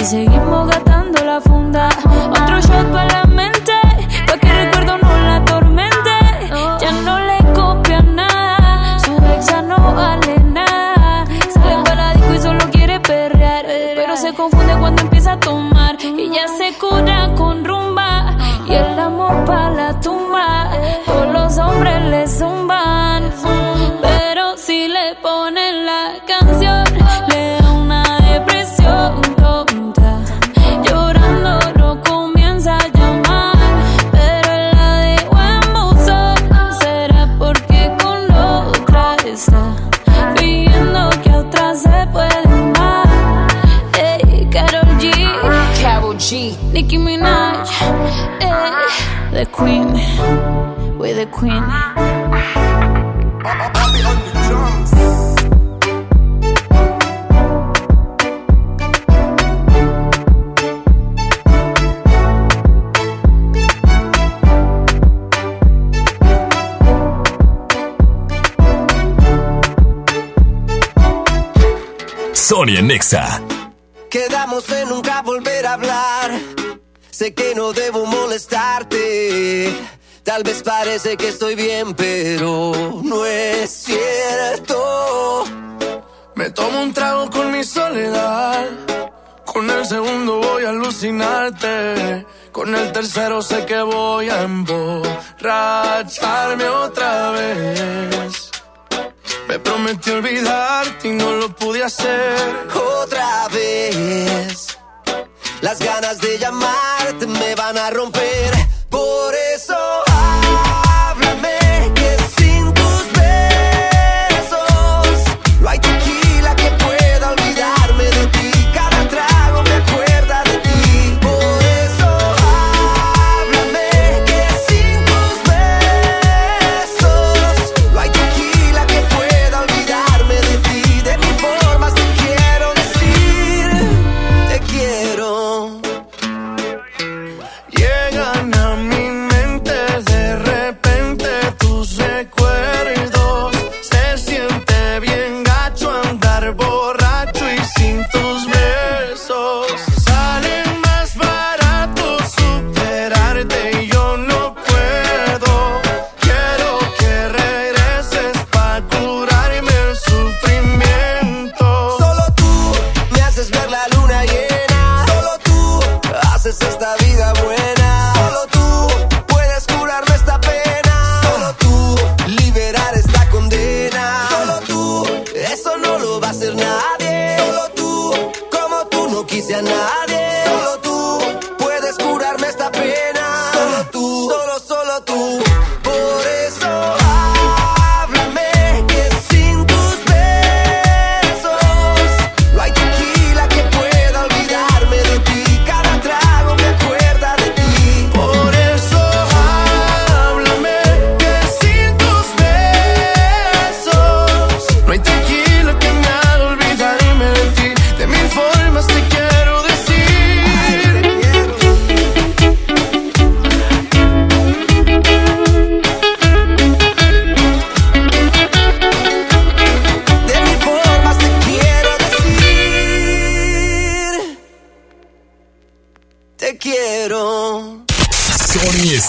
y seguimos gastando la funda. Otro shot para la mente, pa' que el recuerdo no la atormente. Ya no le copia nada, su ex ya no vale nada. Sale para la disco y solo quiere perrear, pero se confunde cuando empieza a tomar. Y ya se cura con rumba y el amor para la tumba. Todos los hombres le zumban, Carol G. Nicki Minaj, ey, the Queen, we the Queen. Sony en Exa. Quedamos en nunca volver a hablar. Sé que no debo molestarte. Tal vez parece que estoy bien, pero no es cierto. Me tomo un trago con mi soledad. Con el segundo voy a alucinarte. Con el tercero sé que voy a emborracharme otra vez. Me prometí olvidarte y no lo pude hacer. Otra vez. Las ganas de llamarte me van a romper.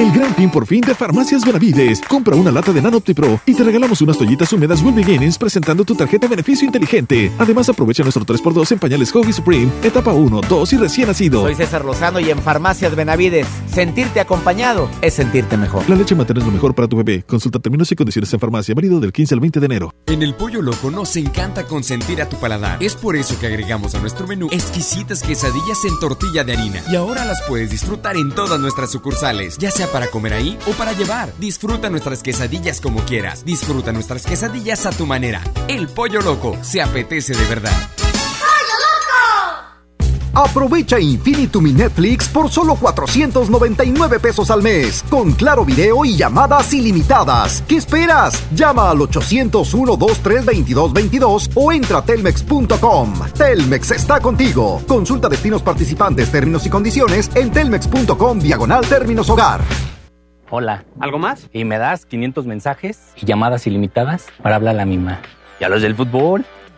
El gran fin por fin de Farmacias Benavides. Compra una lata de Nanoptipro y te regalamos unas toallitas húmedas Will Beginnings presentando tu tarjeta beneficio inteligente. Además, aprovecha nuestro 3x2 en pañales Hobby Supreme, etapa 1, 2 y recién nacido. Soy César Lozano y en Farmacias Benavides, sentirte acompañado es sentirte mejor. La leche materna es lo mejor para tu bebé. Consulta términos y condiciones en farmacia, válido del 15 al 20 de enero. En el Pollo Loco nos encanta consentir a tu paladar. Es por eso que agregamos a nuestro menú exquisitas quesadillas en tortilla de harina. Y ahora las puedes disfrutar en todas nuestras sucursales, ya sea para comer ahí o para llevar. Disfruta nuestras quesadillas como quieras. Disfruta nuestras quesadillas a tu manera. El pollo loco se apetece de verdad. Aprovecha Infinitum mi Netflix por solo 499 pesos al mes, con claro video y llamadas ilimitadas. ¿Qué esperas? Llama al 801 2322 o entra a telmex.com. Telmex está contigo. Consulta destinos participantes, términos y condiciones en telmex.com diagonal términos hogar. Hola. ¿Algo más? Y me das 500 mensajes y llamadas ilimitadas para hablar a la misma. ¿Y a los del fútbol?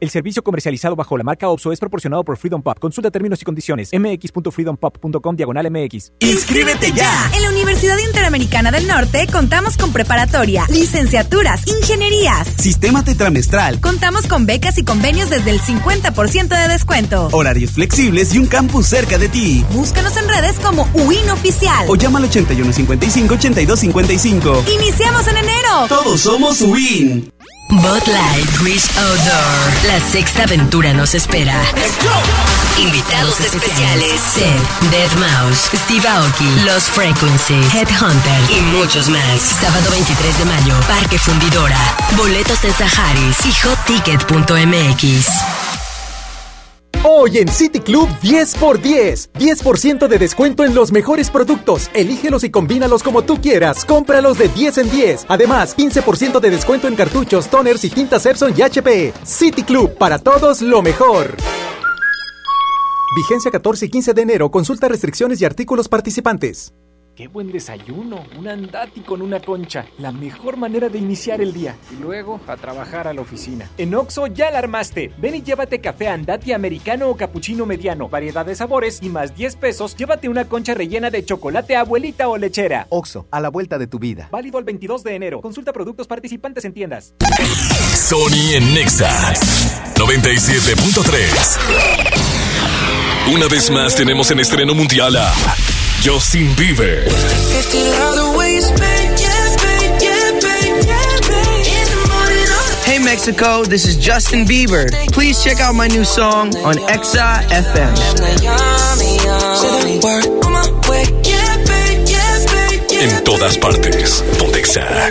El servicio comercializado bajo la marca OPSO es proporcionado por Freedom Pop. Consulta términos y condiciones. mx.freedompop.com diagonal mx. ¡Inscríbete ya! En la Universidad Interamericana del Norte contamos con preparatoria, licenciaturas, ingenierías, sistema tetramestral. Contamos con becas y convenios desde el 50% de descuento. Horarios flexibles y un campus cerca de ti. Búscanos en redes como UIN Oficial. O llama al 8155-8255. ¡Iniciamos en enero! Todos somos UIN. Bot Light Rich Outdoor. La sexta aventura nos espera. Invitados especiales: Seth, Dead Mouse, Steve Aoki, Los Frequencies, Headhunters y muchos más. Sábado 23 de mayo, Parque Fundidora. Boletos en Saharis y hotticket.mx. Hoy en City Club 10 x 10. 10% de descuento en los mejores productos. Elígelos y combínalos como tú quieras. Cómpralos de 10 en 10. Además, 15% de descuento en cartuchos, toners y tintas Epson y HP. City Club, para todos lo mejor. Vigencia 14 y 15 de enero. Consulta restricciones y artículos participantes. Qué buen desayuno, un andati con una concha, la mejor manera de iniciar el día. Y luego a trabajar a la oficina. En Oxo ya la armaste. Ven y llévate café andati americano o cappuccino mediano, variedad de sabores y más 10 pesos, llévate una concha rellena de chocolate abuelita o lechera. Oxo, a la vuelta de tu vida. Válido el 22 de enero. Consulta productos participantes en tiendas. Sony en Nexa 97.3. Una vez más tenemos en estreno mundial a Justin Bieber. Hey Mexico, this is Justin Bieber. Please check out my new song on Exa FM. En todas partes, Pontexa.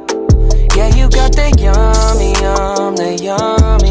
Yeah, you got that yummy, yum, that yummy.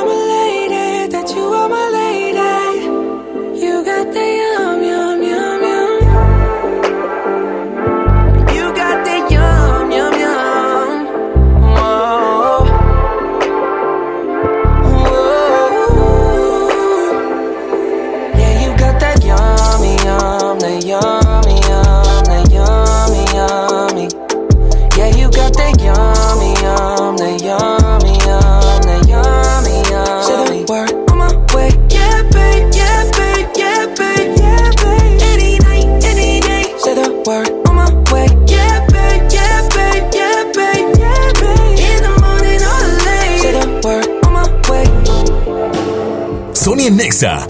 Sony Nexa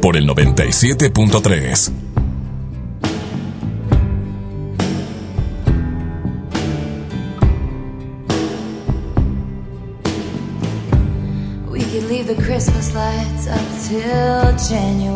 por el 97.3. Christmas lights up till January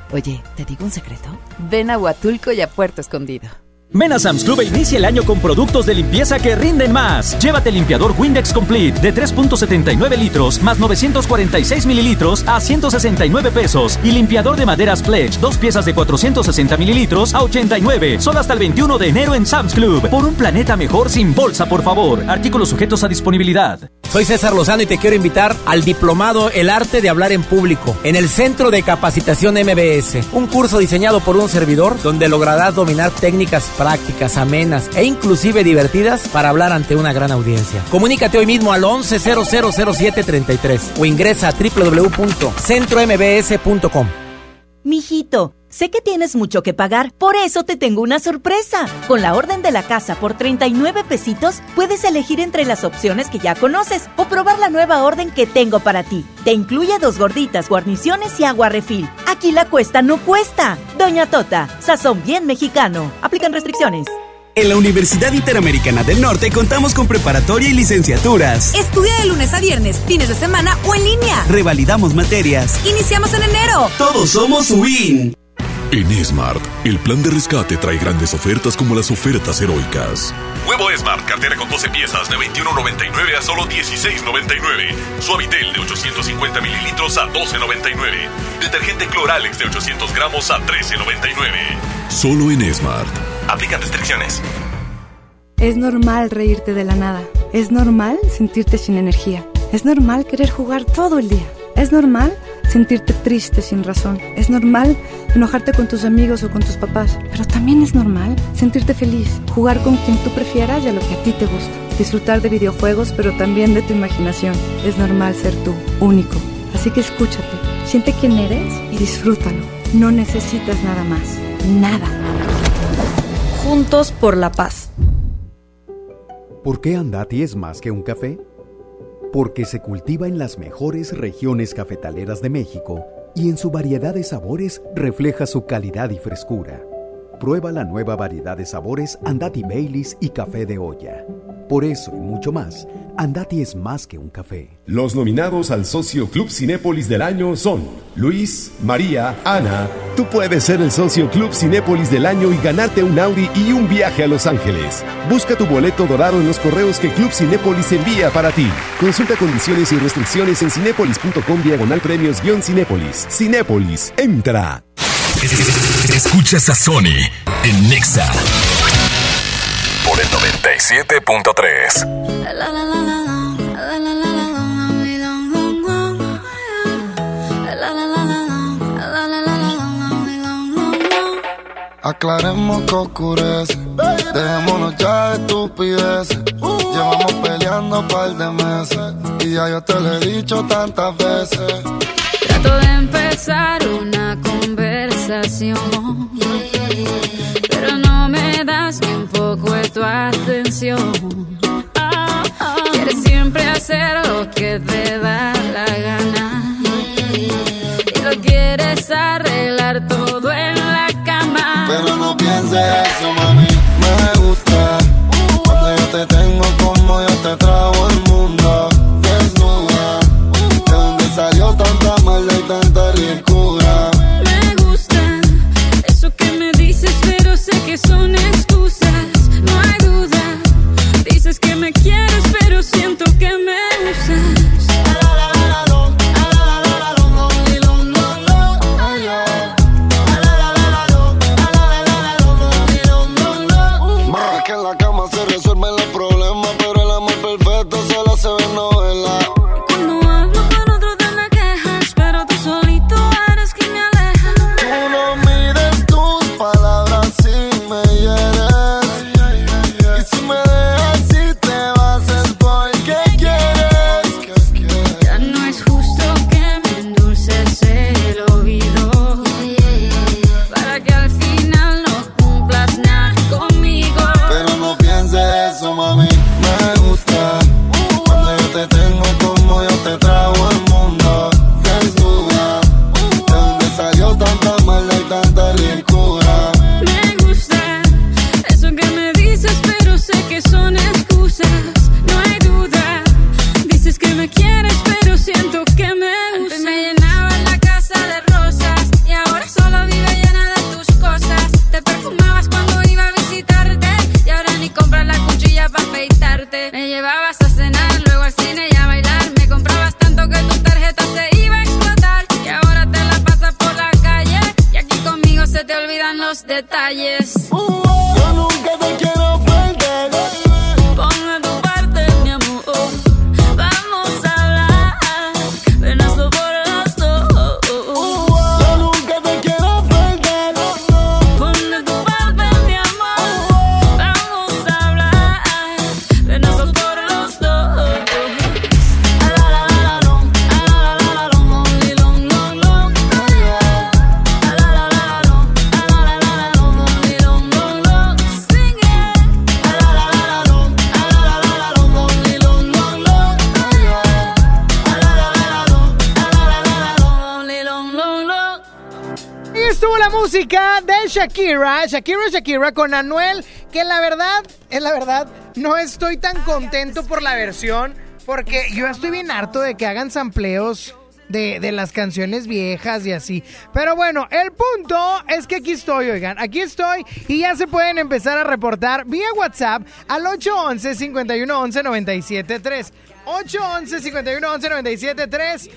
Oye, ¿te digo un secreto? Ven a Huatulco y a Puerto Escondido. Ven Sam's Club e inicia el año con productos de limpieza que rinden más. Llévate limpiador Windex Complete de 3.79 litros más 946 mililitros a 169 pesos. Y limpiador de maderas Pledge, dos piezas de 460 mililitros a 89. Solo hasta el 21 de enero en Sam's Club. Por un planeta mejor sin bolsa, por favor. Artículos sujetos a disponibilidad. Soy César Lozano y te quiero invitar al diplomado El arte de hablar en público en el Centro de Capacitación MBS. Un curso diseñado por un servidor donde lograrás dominar técnicas prácticas, amenas e inclusive divertidas para hablar ante una gran audiencia. Comunícate hoy mismo al 11000733 o ingresa a www.centrombs.com. Mijito, sé que tienes mucho que pagar, por eso te tengo una sorpresa. Con la orden de la casa por 39 pesitos, puedes elegir entre las opciones que ya conoces o probar la nueva orden que tengo para ti. Te incluye dos gorditas, guarniciones y agua refil. Aquí la cuesta no cuesta. Doña Tota, sazón bien mexicano. Aplican restricciones. En la Universidad Interamericana del Norte contamos con preparatoria y licenciaturas. Estudia de lunes a viernes, fines de semana o en línea. Revalidamos materias. Iniciamos en enero. Todos somos WIN. En Smart, el plan de rescate trae grandes ofertas como las ofertas heroicas. Huevo Smart, cartera con 12 piezas de 21.99 a solo 16.99. Suavitel de 850 mililitros a 12.99. Detergente Cloralex de 800 gramos a 13.99. Solo en Smart. Aplican restricciones. Es normal reírte de la nada. Es normal sentirte sin energía. Es normal querer jugar todo el día. Es normal sentirte triste sin razón. Es normal enojarte con tus amigos o con tus papás. Pero también es normal sentirte feliz, jugar con quien tú prefieras y a lo que a ti te gusta. Disfrutar de videojuegos, pero también de tu imaginación. Es normal ser tú, único. Así que escúchate, siente quién eres y disfrútalo. No necesitas nada más. Nada. Juntos por la paz. ¿Por qué Andati es más que un café? Porque se cultiva en las mejores regiones cafetaleras de México y en su variedad de sabores refleja su calidad y frescura. Prueba la nueva variedad de sabores Andati Baileys y café de olla. Por eso y mucho más, Andati es más que un café. Los nominados al Socio Club Cinépolis del año son Luis, María, Ana. Tú puedes ser el Socio Club Cinépolis del año y ganarte un Audi y un viaje a Los Ángeles. Busca tu boleto dorado en los correos que Club Cinépolis envía para ti. Consulta condiciones y restricciones en cinépolis.com diagonal premios-cinépolis. Cinépolis, entra. Escuchas a Sony en Nexa por el 97.3. Aclaremos que oscurece. Dejémonos ya de estupideces. Llevamos peleando un par de meses. Y ya yo te lo he dicho tantas veces. Trato de empezar una conversación pero no me das ni un poco de tu atención. Quieres siempre hacer lo que te da la gana. Y lo quieres arreglar todo en la cama. Pero no pienses eso, mami. Me gusta cuando yo te tengo como yo te trago el mundo. Desnuda, de donde salió tanta maldad y tanta rica que son excusas. No hay duda. Dices que me quieres, pero siento Shakira, Shakira, Shakira con Anuel, que la verdad, es la verdad, no estoy tan contento por la versión, porque yo estoy bien harto de que hagan sampleos de, de las canciones viejas y así. Pero bueno, el punto es que aquí estoy, oigan, aquí estoy y ya se pueden empezar a reportar vía WhatsApp al 811-511-973. 811-511-973.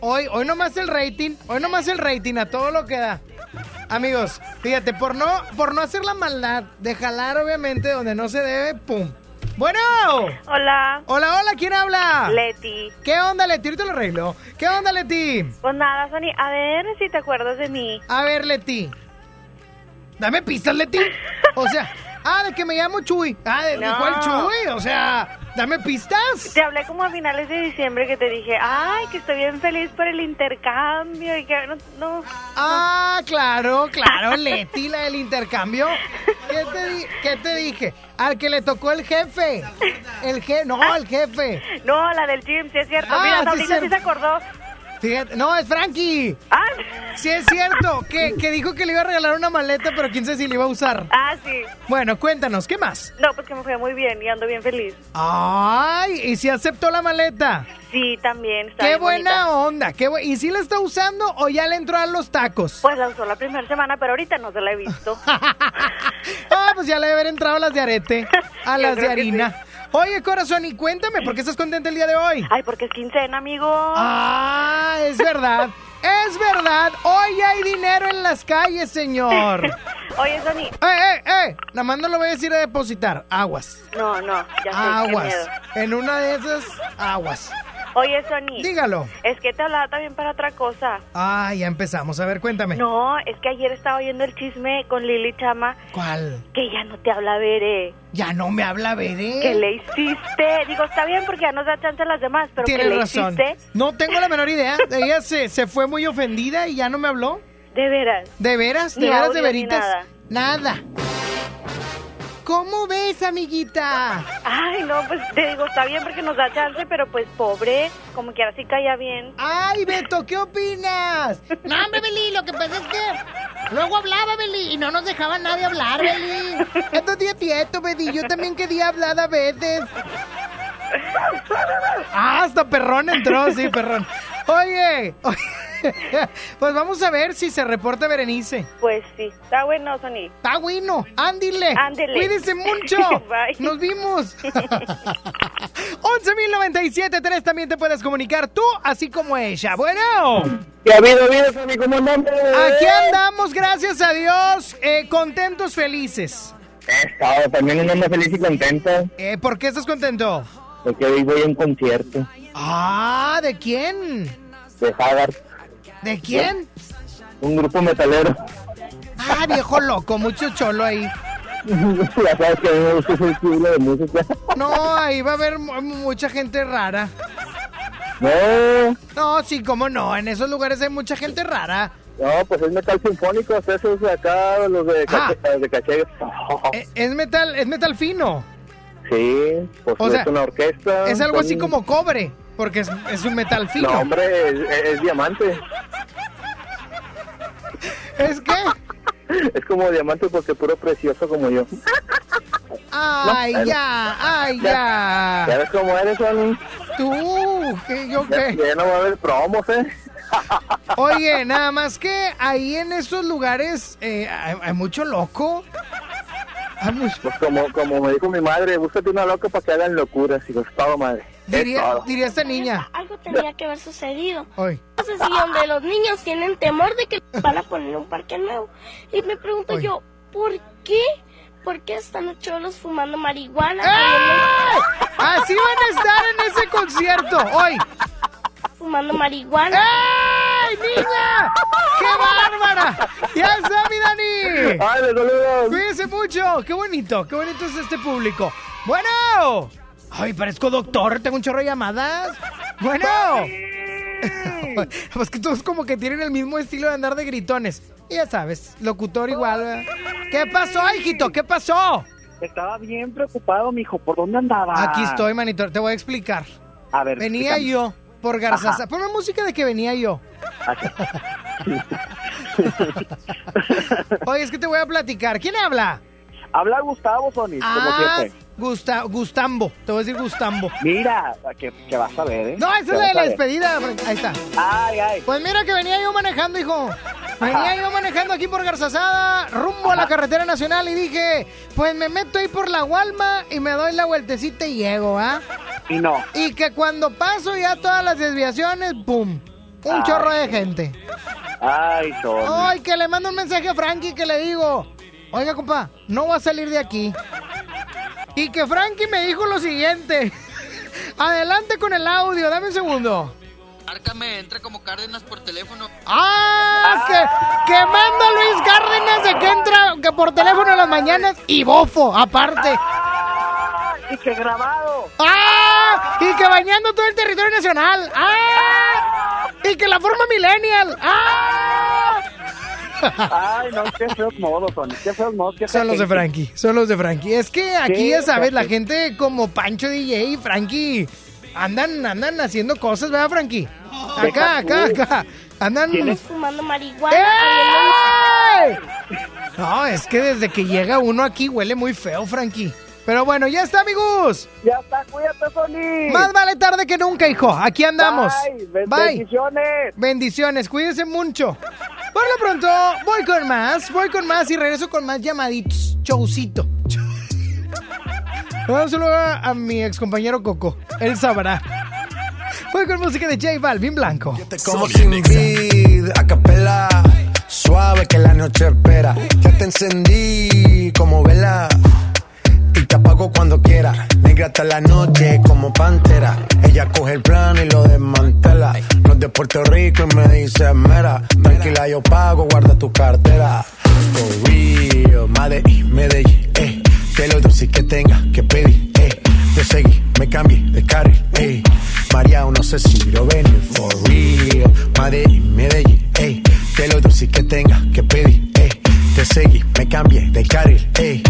Hoy, hoy nomás el rating, hoy nomás el rating a todo lo que da. Amigos, fíjate, por no, por no hacer la maldad de jalar obviamente donde no se debe, pum. Bueno. Hola. Hola, hola, ¿quién habla? Leti. ¿Qué onda, Leti? Ahorita lo arreglo. ¿Qué onda, Leti? Pues nada, Sony, a ver si te acuerdas de mí. A ver, Leti. Dame pistas, Leti. O sea, ah, de que me llamo Chuy. Ah, ¿de, de cuál Chuy? O sea, dame pistas. Te hablé como a finales de diciembre que te dije, ay, que estoy bien feliz por el intercambio y que no... no Ah, claro, claro, Leti, la del intercambio. ¿Qué te, di- qué te dije? Al que le tocó el jefe. El jefe, no, el jefe. No, la del gym, sí es cierto. Ah, Mira, sí Sabrina sí cierto. se acordó. Fíjate, no, es Frankie. Ah. Sí es cierto, que, que dijo que le iba a regalar una maleta, pero quién sabe si le iba a usar. Ah, sí. Bueno, cuéntanos, ¿qué más? No, pues que me fue muy bien y ando bien feliz. Ay, ¿y si aceptó la maleta? Sí, también. Está Qué buena bonita. onda, qué bu- ¿y si la está usando o ya le entró a los tacos? Pues la usó la primera semana, pero ahorita no se la he visto. Ah, pues ya le debe haber entrado a las de arete, a Yo las de harina. Oye, corazón, y cuéntame, ¿por qué estás contenta el día de hoy? Ay, porque es quincena, amigo. Ah, es verdad. Es verdad. Hoy hay dinero en las calles, señor. Oye, Sony. ¡Eh, eh, eh! Nada más no lo voy a decir a depositar. Aguas. No, no, ya sé, Aguas. En una de esas, aguas. Oye, Sony. Dígalo. Es que te hablaba también para otra cosa. Ah, ya empezamos. A ver, cuéntame. No, es que ayer estaba oyendo el chisme con Lili Chama ¿Cuál? que ya no te habla Bere. Ya no me habla, Bere. ¿Qué le hiciste? Digo, está bien porque ya nos da chance a las demás, pero ¿qué Tienes le razón. hiciste? No tengo la menor idea. Ella se, se fue muy ofendida y ya no me habló. De veras. ¿De veras? ¿De Ni veras, de audio ni veritas? nada. Nada. ¿Cómo ves, amiguita? Ay, no, pues te digo, está bien porque nos da chance, pero pues pobre, como que ahora sí caía bien. Ay, Beto, ¿qué opinas? No, hombre, Beli, lo que pasa es que luego hablaba, Beli, y no nos dejaba nadie hablar, Beli. Entonces, quieto, Beli, yo también quería hablar a veces. Ah, hasta perrón entró, sí, perrón. Oye, oye, pues vamos a ver si se reporta Berenice. Pues sí, está bueno, Sony. Está bueno, ándile. Ándele. Cuídese mucho. Bye. Nos vimos. 11.097.3 también te puedes comunicar tú, así como ella. Bueno. ¿Qué ha habido, habido, Sony? ¿Cómo andamos? Aquí andamos, gracias a Dios, eh, contentos, felices. He estado también un hombre feliz y contento. Eh, ¿Por qué estás contento? Porque hoy voy a un concierto Ah, ¿de quién? de Haggard, ¿De quién? un grupo metalero. Ah, viejo loco, mucho cholo ahí. ya sabes que a mí me gusta ese estilo de música. No, ahí va a haber mu- mucha gente rara. No, No, sí, cómo no, en esos lugares hay mucha gente rara. no, pues es metal sinfónico, esos de acá, los de, Ah. cache- de caché. Eh, Es metal, es metal fino. Sí, pues O es una orquesta. Es algo así como cobre, porque es, es un metal fino. No, hombre, es, es- es diamante. ¿Es qué? Es como diamante porque puro precioso como yo. Ay, No, ya, ay, ¿Ya ya. ves cómo eres, Juan? Tú, ¿qué, yo Ya, qué? ya no va a haber promos, ¿eh? Oye, nada más que ahí en esos lugares eh, hay, hay mucho loco. Pues como, como me dijo mi madre, búscate una loca para que hagan locuras. Y pues todo, madre. Es Diría, todo. diría esta niña. Algo tenía que haber sucedido. Hoy. No sé si donde los niños tienen temor de que van a poner un parque nuevo. Y me pregunto Oye. yo, ¿por qué? ¿Por qué están los cholos fumando marihuana? ¡Ey! Así van a estar en ese concierto hoy. Fumando marihuana. ¡Ey, niña! ¡Qué bárbara! ¡Ya está, mi Dani! ¡Ay, les saludos! Cuídense mucho. Qué bonito, qué bonito es este público. Bueno. Ay, parezco doctor, tengo un chorro de llamadas. Bueno. pues que todos como que tienen el mismo estilo de andar de gritones. Y ya sabes, locutor igual. ¿verdad? ¿Qué pasó, hijito? ¿Qué pasó? Estaba bien preocupado, mijo. ¿Por dónde andaba? Aquí estoy, manito, te voy a explicar. A ver, Venía explícame. yo por Garzasa. Ajá. Ponme música de que venía yo. Oye, es que te voy a platicar. ¿Quién habla? Habla Gustavo, Sony, como Ah, siempre. Gusta, Gustambo. Te voy a decir Gustambo. Mira, que, que vas a ver, ¿eh? No, esa es la de la despedida. Ahí está. Ay, ay. Pues mira que venía yo manejando, hijo. Venía yo manejando aquí por Garzasada, rumbo a la carretera nacional y dije, pues me meto ahí por la Gualma y me doy la vueltecita y llego, ¿ah? Y no. Y que cuando paso ya todas las desviaciones, ¡pum! Un Ay. chorro de gente. Ay, Sony. Ay, que le mando un mensaje a Frankie que le digo, oiga, compa, no voy a salir de aquí. Y que Frankie me dijo lo siguiente. Adelante con el audio, dame un segundo. Márcame, entra como Cárdenas por teléfono. ¡Ah! Que, que manda Luis Cárdenas de que entra que por teléfono en las mañanas y bofo, aparte. Y que grabado. ¡Ah! Y que bañando todo el territorio nacional. ¡Ah! Y que la forma millennial. ¡Ah! Ay, no, qué feos modos, Sony. Qué feos modos. Qué Son los de. Frankie, son los de Frankie. Es que aquí ya sabes, la gente como Pancho DJ y Frankie andan, andan haciendo cosas, ¿verdad, Frankie? Acá, acá, acá. Andan. Fumando marihuana. ¡Ey! No, es que desde que llega uno aquí huele muy feo, Frankie. Pero bueno, ya está, amigos. Ya está, cuídate, Sony. Más vale tarde que nunca, hijo. Aquí andamos. Bye, ben- Bye. bendiciones. Bendiciones, cuídense mucho. Por lo pronto, voy con más, voy con más y regreso con más llamaditos. Chaucito. Un saludo a, a mi ex compañero Coco. Él sabrá. Voy con música de J Balvin Blanco. Como sin vid, a capela, suave que la noche espera. Ya te encendí como vela y te apago cuando quiera. Negra hasta la noche como pantera. Ella coge el plano y lo desmantela. No es de Puerto Rico y me dice mera. Tranquila, yo pago, guarda tu cartera. For real, Medellín, Medellín, eh. Que lo dulce que tenga que pedir, eh. Te seguí, me cambié de carril, eh. María, no sé si lo venir, for real. Medellín, Medellín, eh. Que lo dulce que tenga que pedir. Te seguí, me cambié de carril, ey.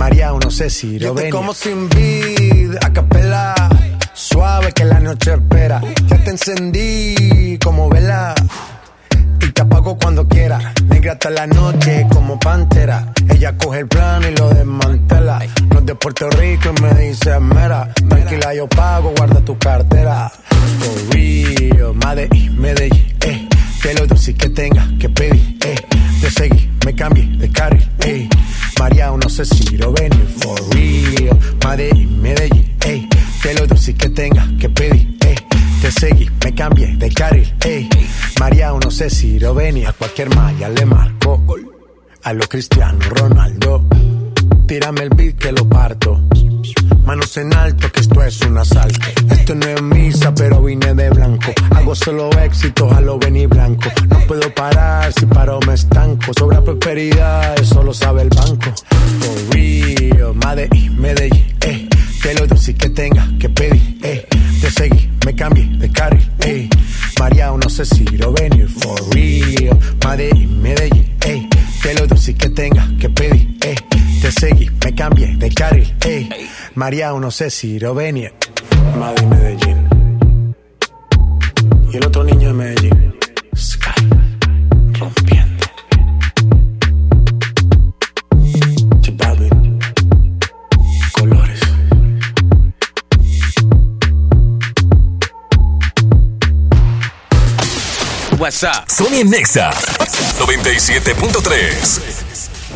María, no sé si lo ven. como sin vid, a capela. Suave que la noche espera. Ya te encendí como vela. Y te apago cuando quiera. Negra hasta la noche como pantera. Ella coge el plano y lo desmantela. No es de Puerto Rico y me dice mera. Tranquila, yo pago, guarda tu cartera. For real, Medellín, Medellín, eh. Que lo dulce que tenga que pedir, eh. Te seguí, me cambié de carril, eh. María, no sé si lo venir, for real. Medellín, Medellín, eh. Que lo dulce que tenga que pedir, eh. Te seguí, me cambié de carril, eh. María, no sé si lo venía. A cualquier malla le marco. A lo Cristiano Ronaldo. Tírame el beat que lo parto. Manos en alto, que esto es un asalto. Esto no es misa, pero vine de blanco. Hago solo éxitos a lo venir blanco. No puedo parar, si paro me estanco. Sobra prosperidad, eso lo sabe el banco. For real, Medellín, Medellín, eh. Que lo dulce que tenga que pedir, eh. Te seguí, me cambié de carril, eh. María, no sé si lo venir, for real. Medellín, Medellín, eh. Que lo dulce que tenga que pedir, eh. Te seguí, me cambié de carril, eh. María, no sé si lo venir. Madrid, Medellín. Y el otro niño de Medellín. Sky. Rompiendo. Colores. WhatsApp. Sony Nexa 97.3.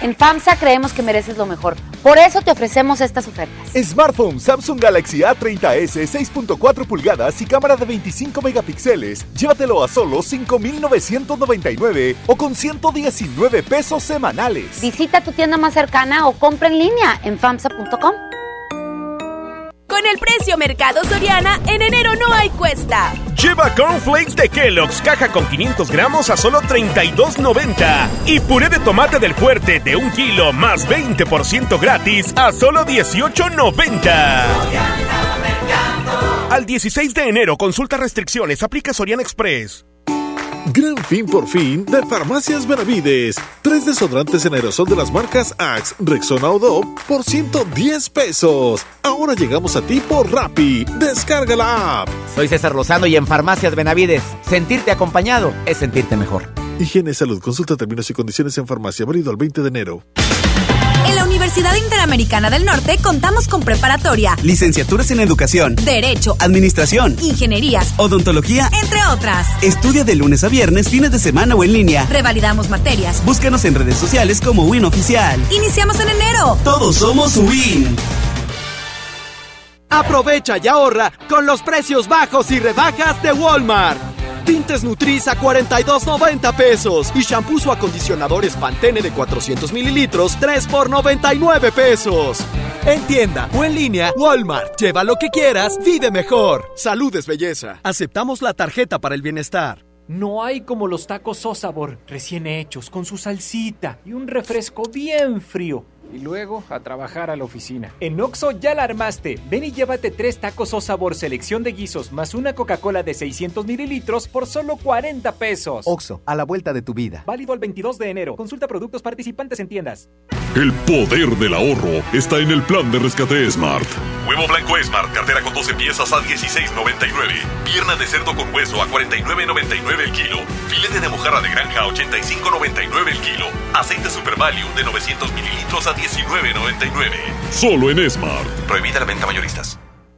En FAMSA creemos que mereces lo mejor. Por eso te ofrecemos estas ofertas. Smartphone Samsung Galaxy A30s 6.4 pulgadas y cámara de 25 megapíxeles. Llévatelo a solo 5,999 o con 119 pesos semanales. Visita tu tienda más cercana o compra en línea en FAMSA.com. Con el precio Mercado Soriana, en enero no hay cuesta. Lleva cornflakes de Kellogg's caja con 500 gramos a solo 32.90 y puré de tomate del fuerte de un kilo más 20% gratis a solo 18.90. Al 16 de enero, consulta restricciones, aplica Soriana Express. Gran fin por fin de Farmacias Benavides. Tres desodorantes en aerosol de las marcas Axe, Rexona o Dove por 110 pesos. Ahora llegamos a ti por Rappi. Descarga la app. Soy César Lozano y en Farmacias Benavides, sentirte acompañado es sentirte mejor. Higiene y salud. Consulta términos y condiciones en farmacia. Válido al 20 de enero. En la Universidad Interamericana del Norte contamos con preparatoria, Licenciaturas en Educación, Derecho, Administración, Ingenierías, Odontología, entre otras. Estudia de lunes a viernes, fines de semana o en línea. Revalidamos materias. Búscanos en redes sociales como Win Oficial. Iniciamos en enero. Todos somos Win. Aprovecha y ahorra con los precios bajos y rebajas de Walmart. Tintes Nutris a 42.90 pesos y shampoos o acondicionadores Pantene de 400 mililitros 3 por 99 pesos. En tienda o en línea, Walmart. Lleva lo que quieras, vive mejor. Salud es belleza. Aceptamos la tarjeta para el bienestar. No hay como los tacos o sabor, recién hechos, con su salsita y un refresco bien frío. Y luego a trabajar a la oficina. En Oxo ya la armaste. Ven y llévate tres tacos o sabor selección de guisos más una Coca-Cola de 600 mililitros por solo 40 pesos. Oxo, a la vuelta de tu vida. Válido el 22 de enero. Consulta productos participantes en tiendas. El poder del ahorro está en el plan de rescate Smart. Huevo blanco Smart, cartera con 12 piezas a 16.99. Pierna de cerdo con hueso a 49.99 el kilo. Filete de mojarra de granja a 85.99 el kilo. Aceite Super Value de 900 mililitros a 19.99. Solo en Smart. Prohibida la venta mayoristas.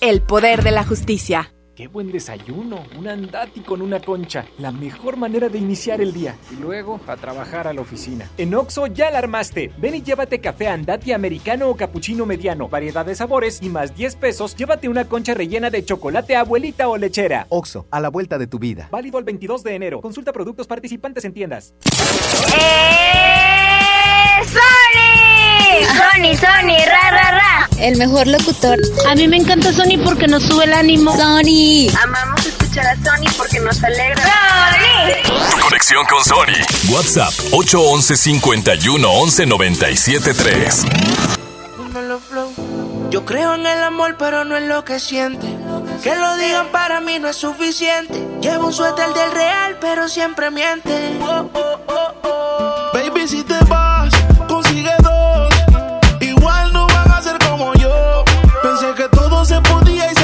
El poder de la justicia. Qué buen desayuno, un andati con una concha, la mejor manera de iniciar el día. Y luego a trabajar a la oficina. En Oxo ya la armaste. Ven y llévate café andati americano o cappuccino mediano, variedad de sabores y más 10 pesos, llévate una concha rellena de chocolate abuelita o lechera. Oxo, a la vuelta de tu vida. Válido el 22 de enero. Consulta productos participantes en tiendas. ¡Eh! ¡Sony! Sony, Sony, ra, ra, ra. El mejor locutor. A mí me encanta Sony porque nos sube el ánimo. Sony. Amamos escuchar a Sony porque nos alegra. ¡Sony! Conexión con Sony. WhatsApp 811 51 11 97 3. Yo creo en el amor, pero no en lo que siente. Que lo digan para mí no es suficiente. Llevo un suéter del real, pero siempre miente. Oh, oh, oh, oh. Baby, si te vas, todo se podía y se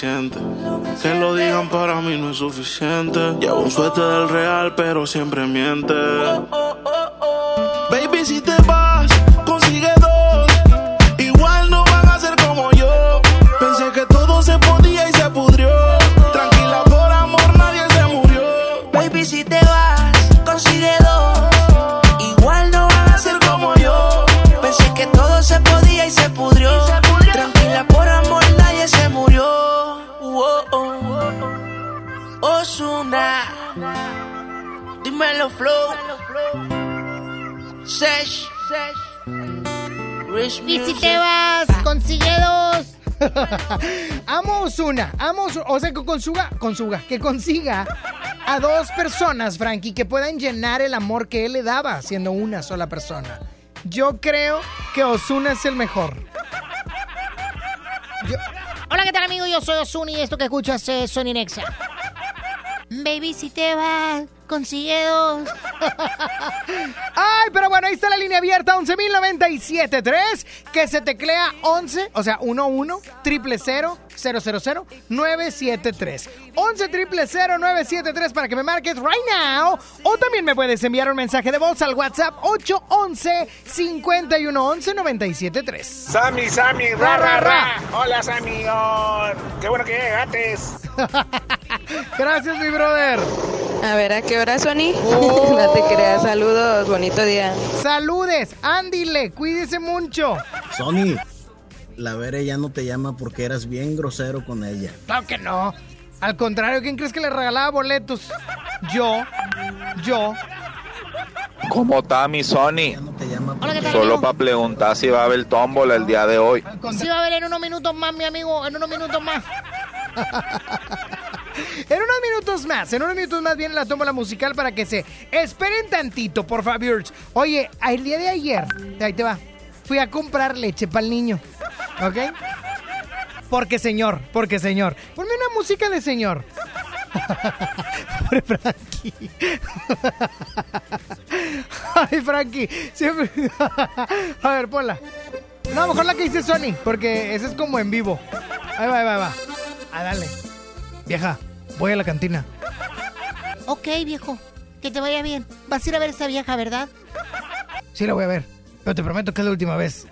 Que lo digan para mí no es suficiente. Llevo un suéter del real, pero siempre miente. Y si te vas, consigue dos. amo una, amo, Ozuna. o sea, que consiga, consiga, que consiga a dos personas, Frankie, que puedan llenar el amor que él le daba siendo una sola persona. Yo creo que Osuna es el mejor. Yo- Hola, ¿qué tal, amigo? Yo soy Osuna y esto que escuchas es Sony Nexa. Baby, si te vas, consigue dos. Ay, pero bueno, ahí está la línea abierta, 11.097.3, que se teclea 11, o sea, 11 triple 0 000 973. 11 triple 973 para que me marques right now. O también me puedes enviar un mensaje de voz al WhatsApp 811 5111 973. Sammy, Sammy, ra, ra, ra. Hola, Sammy. oh, qué bueno que llegaste. Gracias, mi brother. A ver, ¿a qué hora, Sony? Oh. no te creas. Saludos, bonito día. Saludes, ándile, cuídese mucho. Sony, la Bere ya no te llama porque eras bien grosero con ella. Claro que no. Al contrario, ¿quién crees que le regalaba boletos? Yo, yo. ¿Cómo está mi Sony? Hola, ¿qué tal, Solo para preguntar si va a haber tómbola el día de hoy. Sí va a haber en unos minutos más, mi amigo, en unos minutos más. en unos minutos más, en unos minutos más viene la tómbola musical para que se esperen tantito, por favor. Oye, el día de ayer, ahí te va, fui a comprar leche para el niño, ¿ok? Porque señor, porque señor. Ponme una música de señor. Pobre Frankie. Ay, Frankie. Siempre... A ver, ponla. No, mejor la que dice Sony, porque ese es como en vivo. Ahí va, ahí va, ahí va. Ah, dale. Vieja, voy a la cantina. Ok, viejo. Que te vaya bien. Vas a ir a ver a esa vieja, ¿verdad? Sí, la voy a ver. Pero te prometo que es la última vez.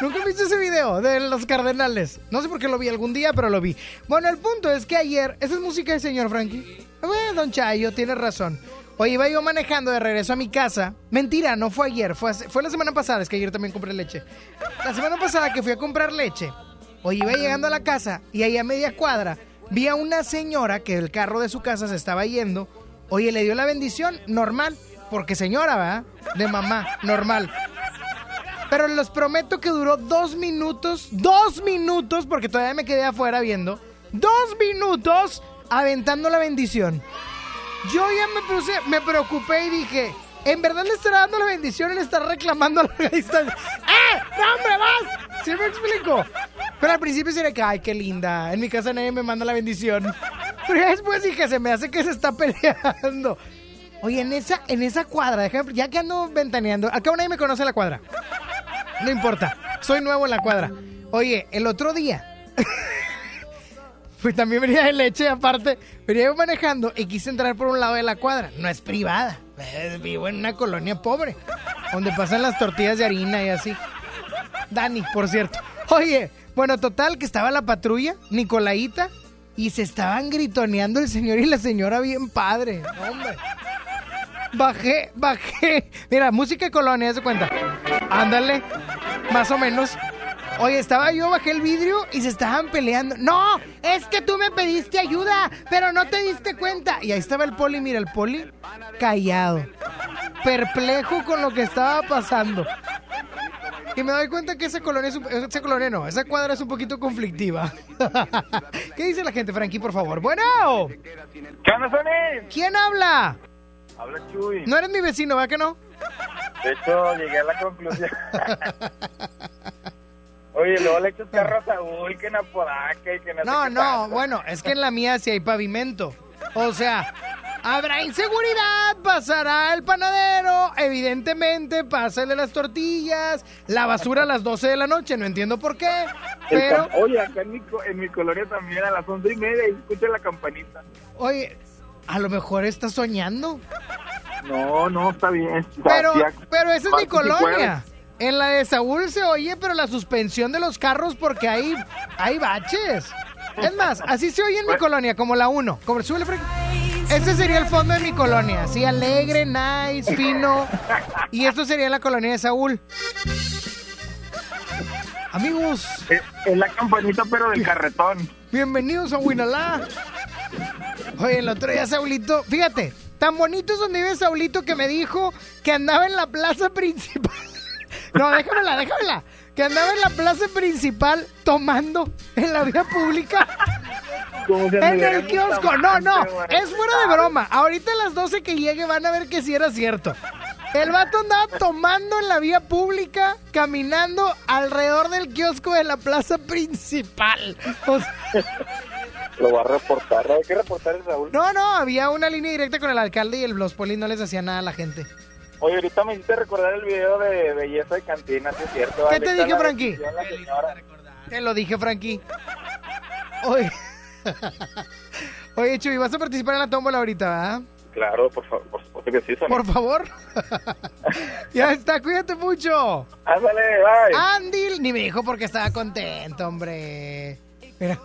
Nunca viste ese video de los cardenales. No sé por qué lo vi algún día, pero lo vi. Bueno, el punto es que ayer. Esa es música del señor Frankie. Bueno, don Chayo, tienes razón. Oye, iba yo manejando de regreso a mi casa. Mentira, no fue ayer. Fue, hace- fue la semana pasada. Es que ayer también compré leche. La semana pasada que fui a comprar leche. Oye, iba llegando a la casa y ahí a media cuadra vi a una señora que el carro de su casa se estaba yendo. Oye, le dio la bendición normal. Porque señora, ¿verdad? De mamá, normal. Pero les prometo que duró dos minutos, dos minutos, porque todavía me quedé afuera viendo, dos minutos aventando la bendición. Yo ya me puse, me preocupé y dije, ¿en verdad le estará dando la bendición y le está reclamando a larga distancia? ¡Eh! ¡No, hombre, vas! ¿Sí me explico? Pero al principio sería que, ay, qué linda, en mi casa nadie me manda la bendición. Pero ya después dije, se me hace que se está peleando. Oye, en esa, en esa cuadra, déjame- ya que ando ventaneando, acá nadie me conoce la cuadra. No importa, soy nuevo en la cuadra. Oye, el otro día, pues también venía de leche, aparte, venía yo manejando y quise entrar por un lado de la cuadra. No es privada, vivo en una colonia pobre, donde pasan las tortillas de harina y así. Dani, por cierto. Oye, bueno, total, que estaba la patrulla, Nicolaita, y se estaban gritoneando el señor y la señora bien padre. Hombre. Bajé, bajé. Mira, música de colonia, de cuenta. Ándale, más o menos. Oye, estaba yo, bajé el vidrio y se estaban peleando. No, es que tú me pediste ayuda, pero no te diste cuenta. Y ahí estaba el poli, mira, el poli callado, perplejo con lo que estaba pasando. Y me doy cuenta que esa colonia, es un- esa colonia no, esa cuadra es un poquito conflictiva. ¿Qué dice la gente, Frankie, por favor? Bueno. ¿Quién habla? Habla Chuy. No eres mi vecino, ¿verdad que no? De hecho, llegué a la conclusión. Oye, luego le echas carro a Saúl, que en Apodaca y que no, No, no, bueno, es que en la mía sí hay pavimento. O sea, habrá inseguridad, pasará el panadero, evidentemente pasa el de las tortillas, la basura a las 12 de la noche, no entiendo por qué, pero, Oye, acá en mi, en mi colonia también a las once y media escucha la campanita. oye, a lo mejor está soñando. No, no, está bien. Pero, pero esa es mi colonia. En la de Saúl se oye, pero la suspensión de los carros porque hay, hay baches. Es más, así se oye en mi colonia, como la 1. Como Frank. Ese sería el fondo de mi colonia, así alegre, nice, fino. Y esto sería la colonia de Saúl. Amigos. Es, es la campanita, pero del carretón. Bienvenidos a Winalá. Oye, el otro día Saulito, fíjate, tan bonito es donde vive Saulito que me dijo que andaba en la plaza principal. No, déjamela, déjamela. Que andaba en la plaza principal tomando en la vía pública. En el kiosco. No, no, es fuera de broma. Ahorita a las 12 que llegue van a ver que sí era cierto. El vato andaba tomando en la vía pública, caminando alrededor del kiosco de la plaza principal. O sea, Lo voy a reportar. Hay que reportar el Saúl. no, no, había una línea directa con el alcalde y el, los polis no les hacía nada a la gente. Oye, ahorita me hiciste recordar el video de Belleza de Cantina, ¿sí es cierto? ¿Qué te dije, Frankie? Te lo dije, Frankie. Oye, Oye Chuy, vas a participar en la tómbola ahorita, ¿verdad? Claro, por favor, por supuesto que sí. Por favor. ya está, cuídate mucho. Ándale, bye. Andy, ni me dijo porque estaba contento, hombre. Mira.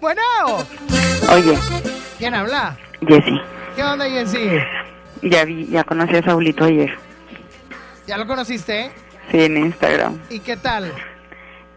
Bueno. Oye, ¿Quién habla? Jessy, ¿Qué onda, Jessy? ya vi, ya conocí a Saulito ayer. ¿Ya lo conociste? Sí, en Instagram. ¿Y qué tal?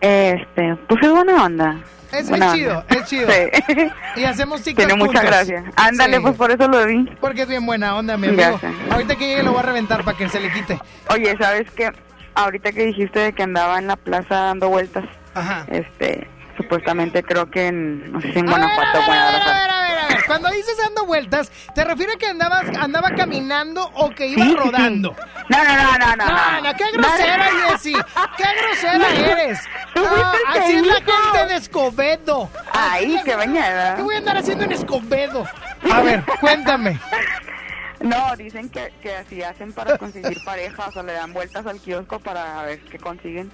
Este, pues es buena onda. Es, es Buena chido, onda. es chido. Sí. Y hacemos TikTok Tiene mucha gracia. Ándale, Sí. pues por eso lo vi. Porque es bien buena onda, mi amigo. Ahorita que llegue lo voy a reventar para que se le quite. Oye, ¿sabes qué? Ahorita que dijiste de que andaba en la plaza dando vueltas, Ajá. este, supuestamente creo que en, no sé si en Guanajuato o a ver, a ver, a ver. Cuando dices dando vueltas, ¿te refieres a que andabas, andaba caminando o que iba Sí, rodando? No, no, no, no, no. No, no, qué grosera, Jessy. Qué grosera eres. No, el que así es la gente de Escobedo. Ay, qué bañada. ¿Qué voy a andar haciendo en Escobedo? A ver, cuéntame. No, dicen que, que así hacen para conseguir parejas o le dan vueltas al kiosco para ver qué consiguen.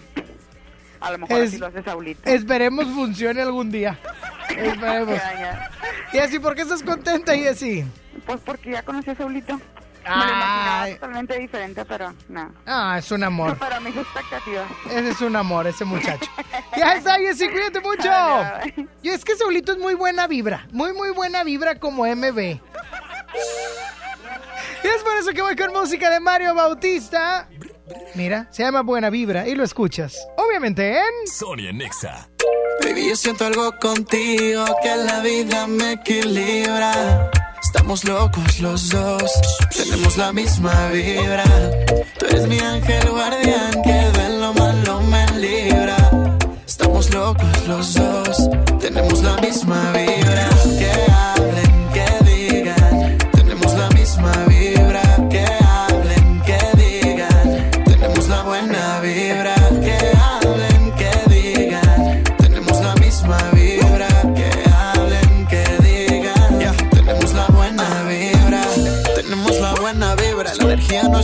A lo mejor Es- así lo hace Saulito. Esperemos funcione algún día. Esperemos. Qué bañada. Y así, ¿por qué estás contenta, Jessy? Pues porque ya conocí a Saulito. Me Ay. imaginaba totalmente diferente, pero no. Ah, es un amor. Para mis expectativas. Ese es un amor, ese muchacho. Ya está, Jessy, cuídate mucho. Y es que Saulito es muy buena vibra. Muy, muy buena vibra como MB. Y es por eso que voy con música de Mario Bautista. Mira, se llama Buena Vibra y lo escuchas. Obviamente en... Sonia Nexa. Baby, yo siento algo contigo que la vida me equilibra. Estamos locos los dos, tenemos la misma vibra. Tú eres mi ángel guardián que de lo malo me libra. Estamos locos los dos, tenemos la misma vibra.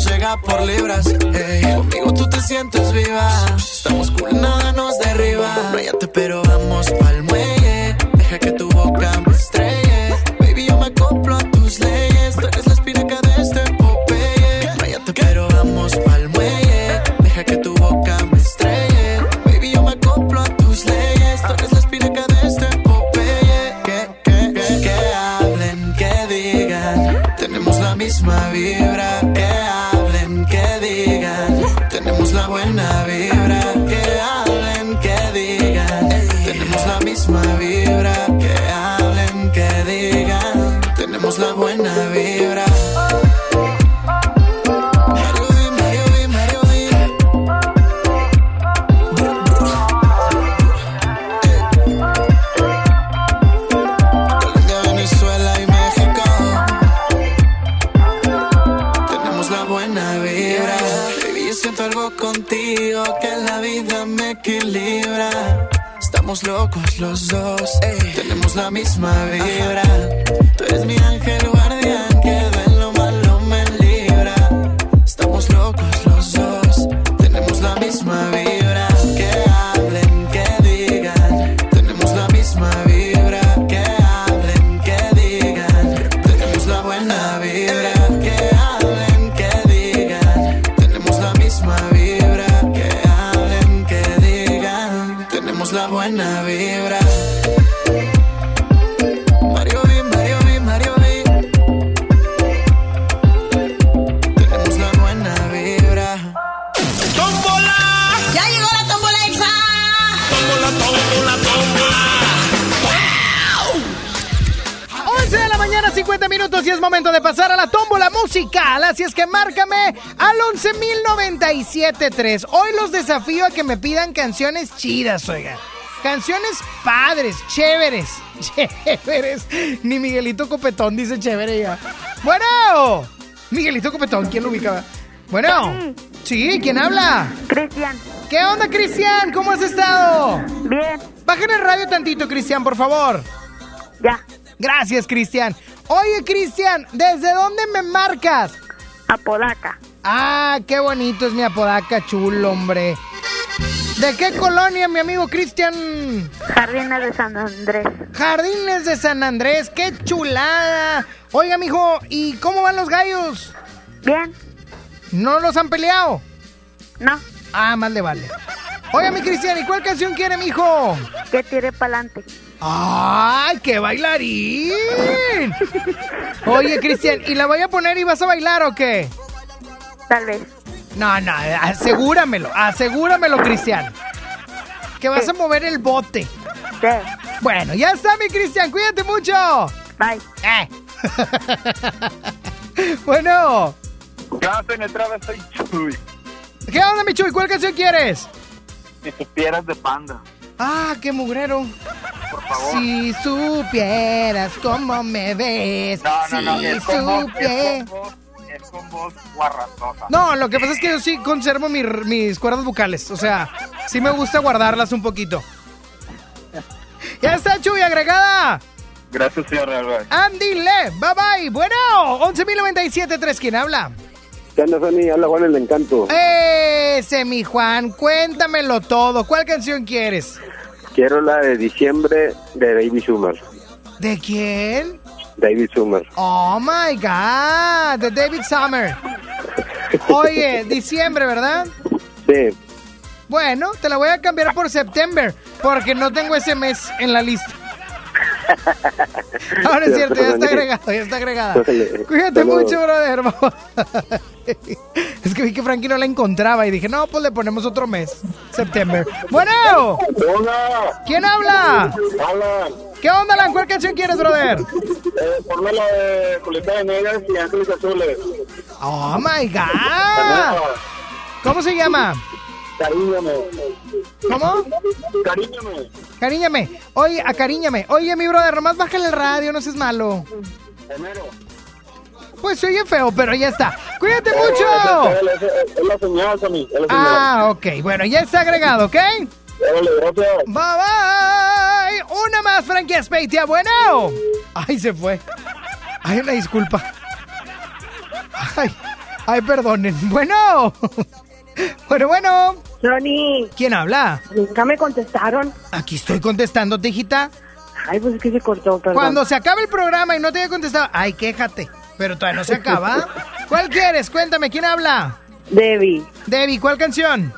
Llega por libras. Conmigo tú te sientes viva. Estamos cool, nada nos derriba. Pero vamos pa'l muelle. Deja que tu boca me estrelle. Baby, yo me acoplo a tus leyes. Tú eres la espinaca de este Popeye. Váyate, pero vamos pa'l muelle. Deja que tu boca me estrelle. Baby, yo me acoplo a tus leyes. Tú eres la espinaca de este Popeye. Que, que, que, que hablen, que digan. Tenemos la misma vibra. Locos los dos, ey, tenemos la misma vibra. Tú eres mi ángel momento de pasar a la tómbola musical. Así es que márcame al 11.097.3. Hoy los desafío a que me pidan canciones chidas, oigan. Canciones padres, chéveres, chéveres. Ni Miguelito Copetón dice chévere ya. Bueno, Miguelito Copetón, ¿quién lo ubicaba? Bueno, sí, ¿quién habla? Cristian. ¿Qué onda, Cristian? ¿Cómo has estado? Bien. Bajen el radio tantito, Cristian, por favor. Ya. Gracias, Cristian. Oye, Cristian, ¿desde dónde me marcas? Apodaca. Ah, qué bonito es mi Apodaca, chulo, hombre. ¿De qué colonia, mi amigo Cristian? Jardines de San Andrés. Jardines de San Andrés, qué chulada. Oiga, mijo, ¿y cómo van los gallos? Bien. ¿No los han peleado? No. Ah, más le vale. Oye, mi Cristian, ¿y cuál canción quiere, mijo? Que tire pa'lante. ¡Ay, qué bailarín! Oye, Cristian, ¿y la voy a poner y vas a bailar o qué? Tal vez. No, no, asegúramelo, asegúramelo, Cristian. Que vas a mover el bote. Sí. Bueno, ya está, mi Cristian, cuídate mucho. Bye. Eh. bueno. ¿Qué onda, en entrada? Soy Chuy. ¿Qué onda, mi Chuy? ¿Cuál canción quieres? Si supieras de panda. Ah, qué mugrero. Por favor. Si supieras cómo me ves. No, no, no. si es con voz- supie- es con es guarrazosa. No, lo que pasa es que yo sí conservo mi- mis cuerdas vocales. O sea, sí me gusta guardarlas un poquito. Ya está, Chuy, agregada. Gracias, señor. Andy Le, bye bye. Bueno, 11.097.3, ¿quién habla? ¿Qué onda, Sony? Habla Juan el Encanto. Ese, mi Juan, cuéntamelo todo. ¿Cuál canción quieres? Quiero la de diciembre de David Summer. ¿De quién? David Summer. Oh my God, de David Summer. Oye, diciembre, ¿verdad? Sí. Bueno, te la voy a cambiar por septiembre, porque no tengo ese mes en la lista. Ahora es cierto, ya está agregado, ya está agregada. Cuídate mucho, brother. Es que vi que Frankie no la encontraba y dije, no, pues le ponemos otro mes, septiembre. Bueno, ¿quién habla? Alan. ¿Qué onda, Alan? ¿Cuál canción quieres, brother? Eh, ponme la de Julieta Venegas y Ángeles Azules. Oh my God. ¿Cómo se llama? Cariñame. ¿Cómo? Cariñame. Cariñame. Oye, acariñame. Oye, mi brother, nomás bájale el radio, no seas malo. Enero. Pues se oye feo, pero ya está. ¡Cuídate mucho! es- la señal. Ah, ok. Bueno, ya está agregado, ¿ok? Gracias. Bye bye. Una más, Frankie Aspeitia. Bueno. Ay, se fue. Ay, una disculpa. Ay, ay, perdonen. Bueno. Bueno, bueno. Sony. ¿Quién habla? Nunca me contestaron. Aquí estoy contestándote, hijita. Ay, pues es que se cortó, perdón. Cuando se acabe el programa y no te haya contestado, ay, quéjate. Pero todavía no se acaba. ¿Cuál quieres? Cuéntame, ¿quién habla? Debbie. Debbie, ¿cuál canción?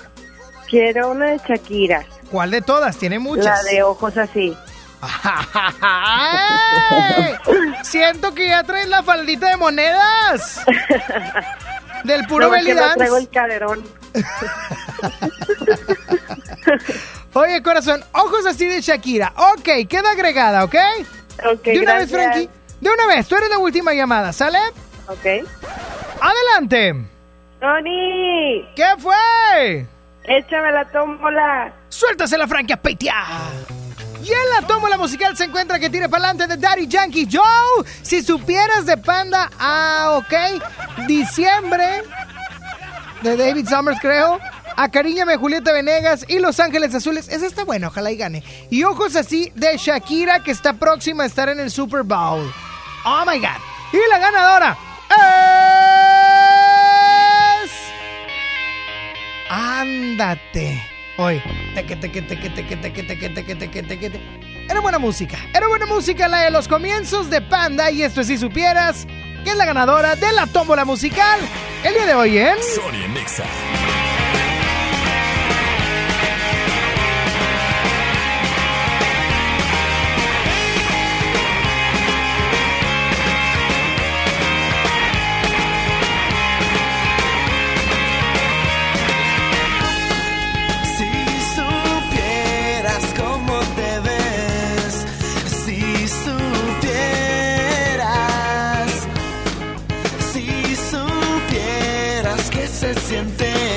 Quiero una de Shakira. ¿Cuál de todas? Tiene muchas. La de ojos así. ¡Ay! Siento que ya traes la faldita de monedas. Del puro No, belly dance. traigo el caderón. Oye, corazón, ojos así de Shakira. Ok, queda agregada, ¿ok? Ok, De una vez. Frankie. De una vez, tú eres la última llamada, ¿sale? Ok. Adelante. Tony. ¿Qué fue? Échame la tómbola. Suéltasela, Frankie Aspeitia. Y en la tómbola musical se encuentra que tire para adelante de Daddy Yankee Joe. Si supieras de Panda, ah, ok. Diciembre de David Summers, creo. Acariñame Julieta Venegas y Los Ángeles Azules. Esa está buena, ojalá y gane. Y ojos así de Shakira, que está próxima a estar en el Super Bowl. Oh my God. Y la ganadora es. Ándate hoy. Era buena música. Era buena música la de los comienzos de Panda. Y esto es si supieras que es la ganadora de la tómbola musical el día de hoy en. Sony Nexa. Siente,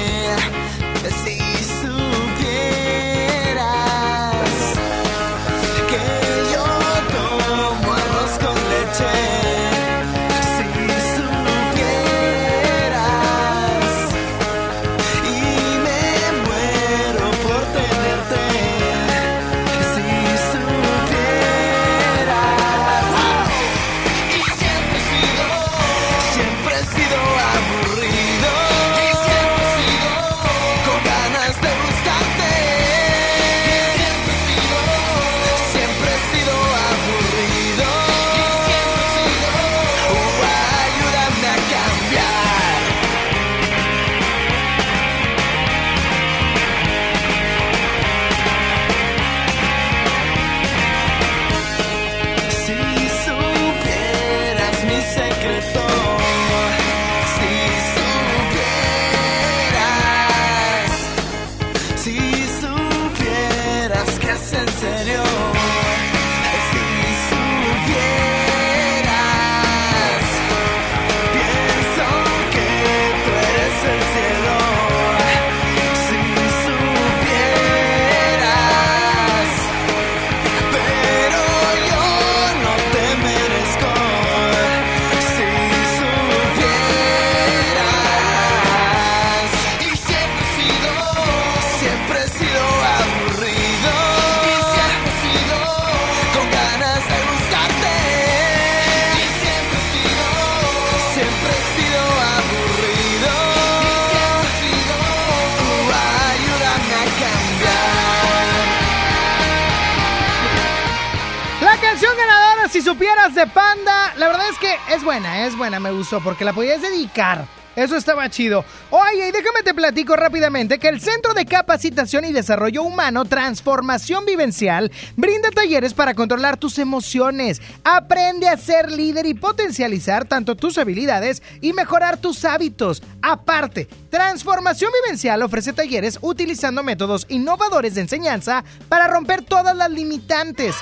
es buena, es buena, me gustó, porque la podías dedicar. Eso estaba chido. Oye, y déjame te platico rápidamente que el Centro de Capacitación y Desarrollo Humano Transformación Vivencial brinda talleres para controlar tus emociones. Aprende a ser líder y potencializar tanto tus habilidades y mejorar tus hábitos. Aparte, Transformación Vivencial ofrece talleres utilizando métodos innovadores de enseñanza para romper todas las limitantes.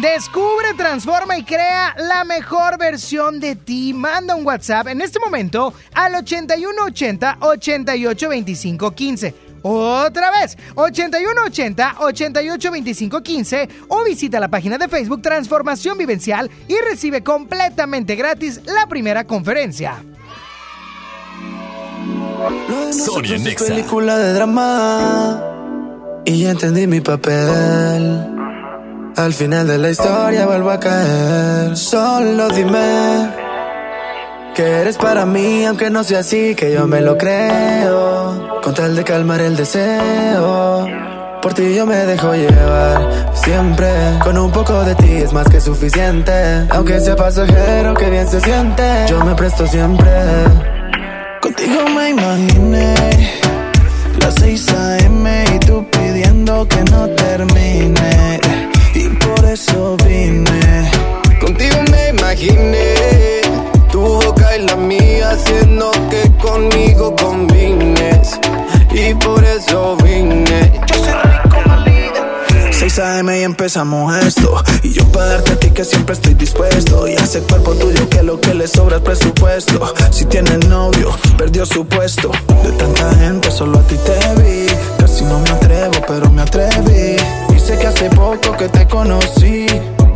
Descubre, transforma y crea la mejor versión de ti. Manda un WhatsApp en este momento al 8180 8825 15. Otra vez, 8180 8825 15 o visita la página de Facebook Transformación Vivencial y recibe completamente gratis la primera conferencia. Sonia Nexa. película de drama y ya entendí mi papel. Al final de la historia vuelvo a caer. Solo dime que eres para mí, aunque no sea así, que yo me lo creo. Con tal de calmar el deseo. Por ti yo me dejo llevar siempre. Con un poco de ti es más que suficiente. Aunque sea pasajero, que bien se siente. Yo me presto siempre. Contigo me imaginé empezamos esto. Y yo para darte a ti que siempre estoy dispuesto. Y hace cuerpo tuyo que lo que le sobra es presupuesto. Si tiene novio, perdió su puesto. De tanta gente solo a ti te vi. Casi no me atrevo, pero me atreví. Y que hace poco que te conocí.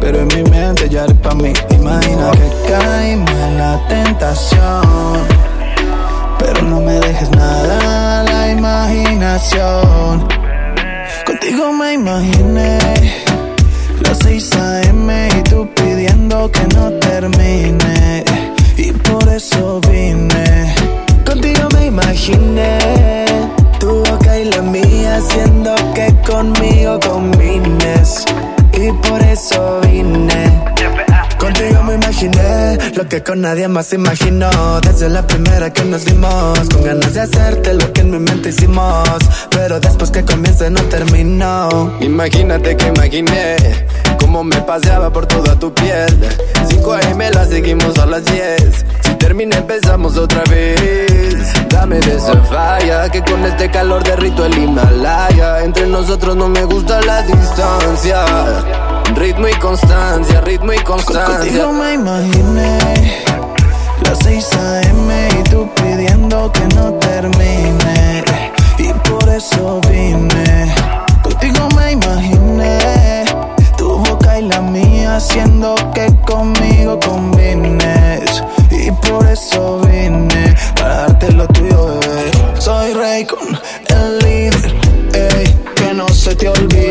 Pero en mi mente ya eres pa' mí. Imagina que caímos en la tentación. Pero no me dejes nada a la imaginación. Contigo me imaginé las 6 a.m. y tú pidiendo que no termine. Y por eso vine. Contigo me imaginé tu boca y la mía haciendo que conmigo combines. Y por eso vine. Imaginé lo que con nadie más imaginó. Desde la primera que nos vimos, con ganas de hacerte lo que en mi mente hicimos. Pero después que comience no terminó. Imagínate que imaginé cómo me paseaba por toda tu piel. 5 a.m. la seguimos a las 10. Si termina, empezamos otra vez. Dame de esa falla que con este calor derrito el Himalaya. Entre nosotros no me gusta la distancia. Ritmo y constancia, ritmo y constancia. Contigo me imaginé las 6 a.m. y tú pidiendo que no termine. Y por eso vine. Contigo me imaginé tu boca y la mía haciendo que conmigo combines. Y por eso vine para darte lo tuyo, bebé. Soy rey con el líder, que no se te olvide.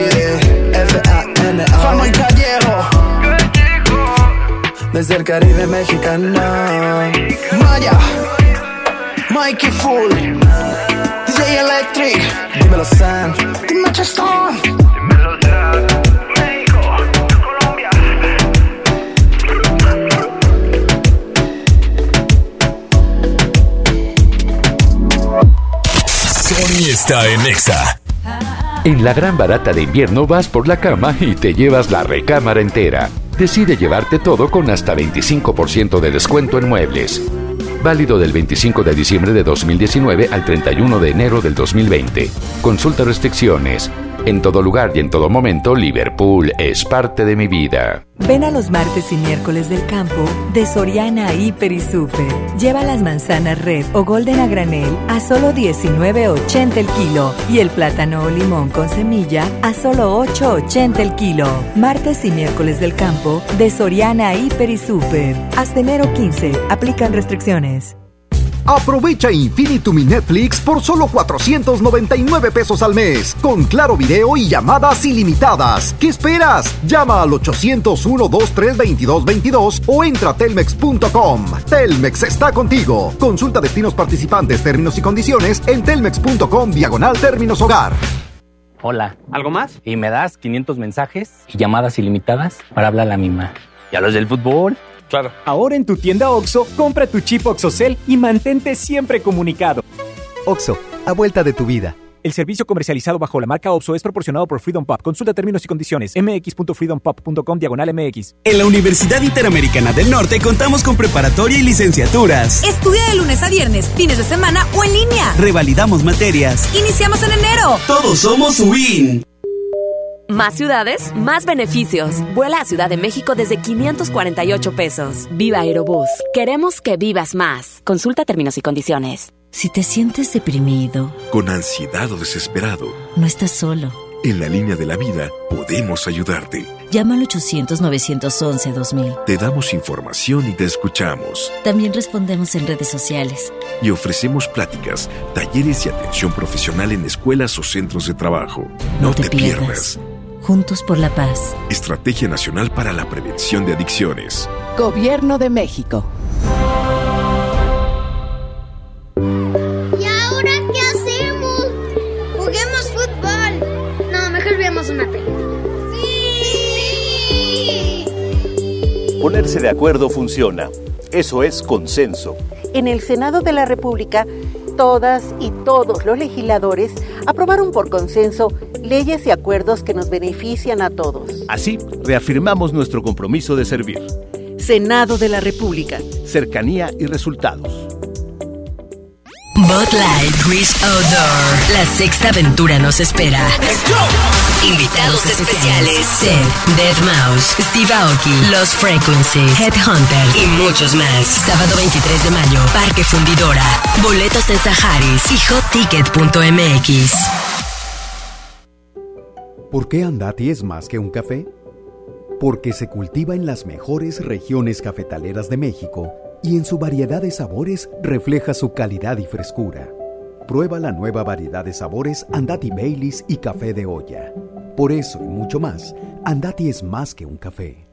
Desde el Caribe mexicano. Maya. Mikey Full. DJ Electric. Dímelo Sam. Dime Chestón. Sony está en Exa. En la gran barata de invierno vas por la cama y te llevas la recámara entera. Decide llevarte todo con hasta 25% de descuento en muebles. Válido del 25 de diciembre de 2019 al 31 de enero del 2020. Consulta restricciones. En todo lugar y en todo momento, Liverpool es parte de mi vida. Ven a los martes y miércoles del campo de Soriana Hiper y Super. Lleva las manzanas red o golden a granel a solo 19.80 el kilo y el plátano o limón con semilla a solo 8.80 el kilo. Martes y miércoles del campo de Soriana Hiper y Super. Hasta enero 15. Aplican restricciones. Aprovecha Infinitum y Netflix por solo 499 pesos al mes, con claro video y llamadas ilimitadas. ¿Qué esperas? Llama al 801-232222 o entra a telmex.com. Telmex está contigo. Consulta destinos participantes, términos y condiciones en telmex.com diagonal términos hogar. Hola. ¿Algo más? Y me das 500 mensajes y llamadas ilimitadas para hablar a la misma. ¿Y a los del fútbol? Claro. Ahora en tu tienda OXO, compra tu chip OXOCEL y mantente siempre comunicado. OXO, a vuelta de tu vida. El servicio comercializado bajo la marca OPSO es proporcionado por Freedom Pop. Consulta términos y condiciones. mx.freedompop.com diagonal mx. En la Universidad Interamericana del Norte contamos con preparatoria y licenciaturas. Estudia de lunes a viernes, fines de semana o en línea. Revalidamos materias. Iniciamos en enero. Todos somos WIN. Más ciudades, más beneficios. Vuela a Ciudad de México desde 548 pesos. Viva Aerobús. Queremos que vivas más. Consulta términos y condiciones. Si te sientes deprimido, con ansiedad o desesperado, no estás solo. En la línea de la vida podemos ayudarte. Llama al 800-911-2000. Te damos información y te escuchamos. También respondemos en redes sociales. Y ofrecemos pláticas, talleres y atención profesional en escuelas o centros de trabajo. No, no te, te pierdas. pierdas. Juntos por la paz. Estrategia Nacional para la Prevención de Adicciones. Gobierno de México. ¿Y ahora qué hacemos? Juguemos fútbol. No, mejor veamos una película. ¡Sí! Ponerse de acuerdo funciona. Eso es consenso. En el Senado de la República, todas y todos los legisladores aprobaron por consenso leyes y acuerdos que nos benefician a todos. Así, reafirmamos nuestro compromiso de servir. Senado de la República. Cercanía y resultados. Bot Light Chris Outdoor. La sexta aventura nos espera. Invitados especiales: Seth, Dead Mouse, Steve Aoki, Los Frequencies, Headhunters y muchos más. Sábado 23 de mayo, Parque Fundidora. Boletos en Saharis y hotticket.mx. ¿Por qué Andati es más que un café? Porque se cultiva en las mejores regiones cafetaleras de México y en su variedad de sabores refleja su calidad y frescura. Prueba la nueva variedad de sabores Andati Baileys y café de olla. Por eso y mucho más, Andati es más que un café.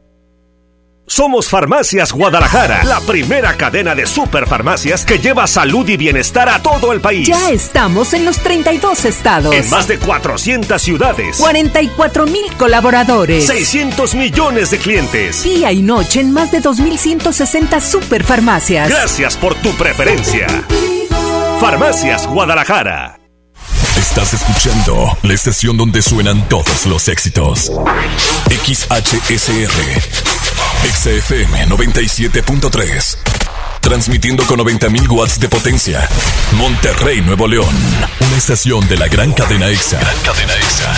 Somos Farmacias Guadalajara, la primera cadena de superfarmacias que lleva salud y bienestar a todo el país. Ya estamos en los 32 estados. En más de 400 ciudades. 44 mil colaboradores. 600 millones de clientes. Día y noche en más de 2.160 superfarmacias. Gracias por tu preferencia. Farmacias Guadalajara. Estás escuchando la estación donde suenan todos los éxitos. XHSR. XFM 97.3. Transmitiendo con 90.000 watts de potencia. Monterrey, Nuevo León. Una estación de la gran cadena EXA. Gran cadena EXA.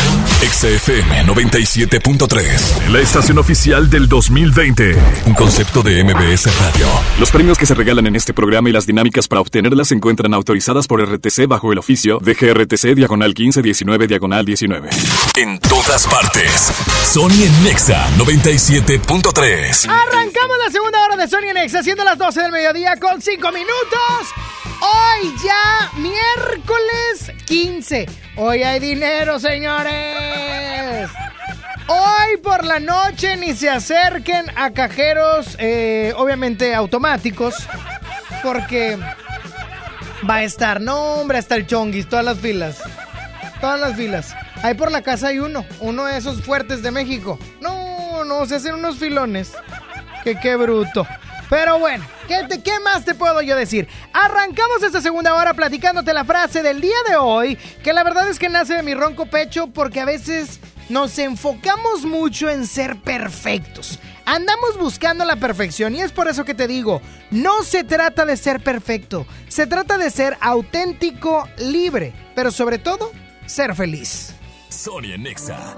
XFM 97.3. La estación oficial del 2020. Un concepto de MBS Radio. Los premios que se regalan en este programa y las dinámicas para obtenerlas se encuentran autorizadas por RTC bajo el oficio de GRTC Diagonal 1519 Diagonal 19. En todas partes. Sony en Nexa 97.3. Arrancamos la segunda hora de Sony en Nexa, siendo las 12 del mediodía con 5 minutos. Hoy ya miércoles 15. Hoy hay dinero, señores. Hoy por la noche ni se acerquen a cajeros, eh, obviamente automáticos, porque va a estar, no hombre, hasta el chonguis, todas las filas. Todas las filas. Ahí por la casa hay uno, uno de esos fuertes de México. No, no, se hacen unos filones. Que qué bruto. Pero bueno, ¿qué, ¿qué, más te puedo yo decir? Arrancamos esta segunda hora platicándote la frase del día de hoy, que la verdad es que nace de mi ronco pecho porque a veces nos enfocamos mucho en ser perfectos. Andamos buscando la perfección y es por eso que te digo, no se trata de ser perfecto, se trata de ser auténtico, libre, pero sobre todo, ser feliz. Sonia Nexa.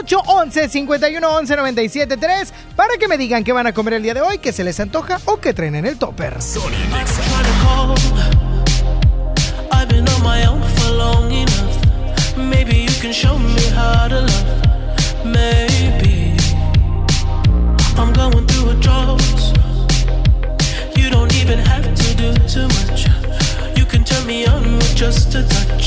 811 51 11 97 3 para que me digan qué van a comer el día de hoy, qué se les antoja o qué traen en el topper. You can turn me on with just a touch.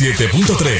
97.3.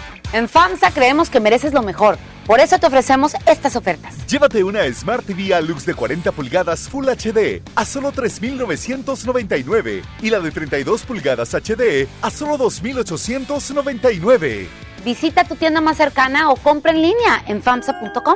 En FAMSA creemos que mereces lo mejor. Por eso te ofrecemos estas ofertas. Llévate una Smart TV Alux de 40 pulgadas Full HD a solo 3,999 y la de 32 pulgadas HD a solo 2,899. Visita tu tienda más cercana o compra en línea en FAMSA.com.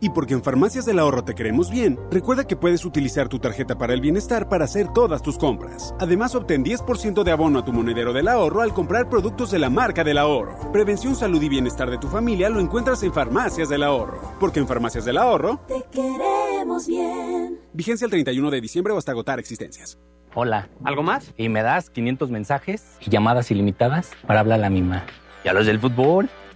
Y porque en Farmacias del Ahorro te queremos bien, recuerda que puedes utilizar tu tarjeta para el bienestar para hacer todas tus compras. Además, obtén 10% de abono a tu monedero del ahorro al comprar productos de la marca del ahorro. Prevención, salud y bienestar de tu familia lo encuentras en Farmacias del Ahorro. Porque en Farmacias del Ahorro te queremos bien. Vigencia el 31 de diciembre o hasta agotar existencias. Hola. ¿Algo más? Y me das 500 mensajes y llamadas ilimitadas para hablar a la misma. ¿Y a los del fútbol?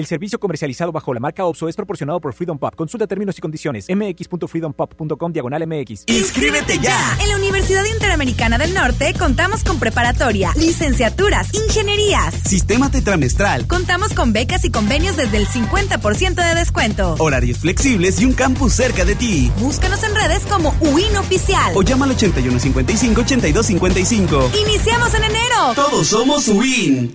El servicio comercializado bajo la marca OPSO es proporcionado por Freedom Pop. Consulta términos y condiciones. mx.freedompop.com diagonal mx. ¡Inscríbete ya! En la Universidad Interamericana del Norte contamos con preparatoria, licenciaturas, ingenierías, sistema tetramestral. Contamos con becas y convenios desde el 50% de descuento. Horarios flexibles y un campus cerca de ti. Búscanos en redes como UIN Oficial. O llama al 8155-8255. ¡Iniciamos en enero! Todos somos UIN.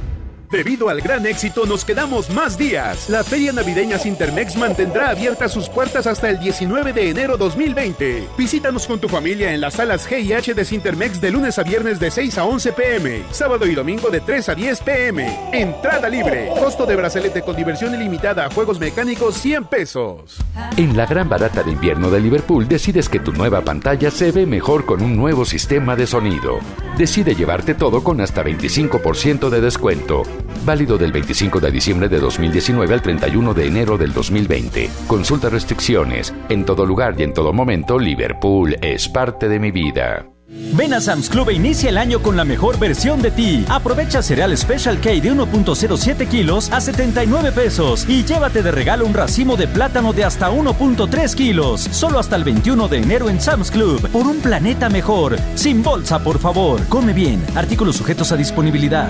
Debido al gran éxito, nos quedamos más días. La Feria Navideña Sintermex mantendrá abiertas sus puertas hasta el 19 de enero 2020. Visítanos con tu familia en las salas G y H de Sintermex de lunes a viernes de 6 a 11 pm, sábado y domingo de 3 a 10 pm. Entrada libre. Costo de bracelete con diversión ilimitada a juegos mecánicos 100 pesos. En la gran barata de invierno de Liverpool decides que tu nueva pantalla se ve mejor con un nuevo sistema de sonido. Decide llevarte todo con hasta 25% de descuento. Válido del 25 de diciembre de 2019 al 31 de enero del 2020. Consulta restricciones. En todo lugar y en todo momento, Liverpool es parte de mi vida. Ven a Sam's Club e inicia el año con la mejor versión de ti. Aprovecha cereal Special K de 1.07 kilos a 79 pesos y llévate de regalo un racimo de plátano de hasta 1.3 kilos. Solo hasta el 21 de enero en Sam's Club. Por un planeta mejor. Sin bolsa, por favor. Come bien. Artículos sujetos a disponibilidad.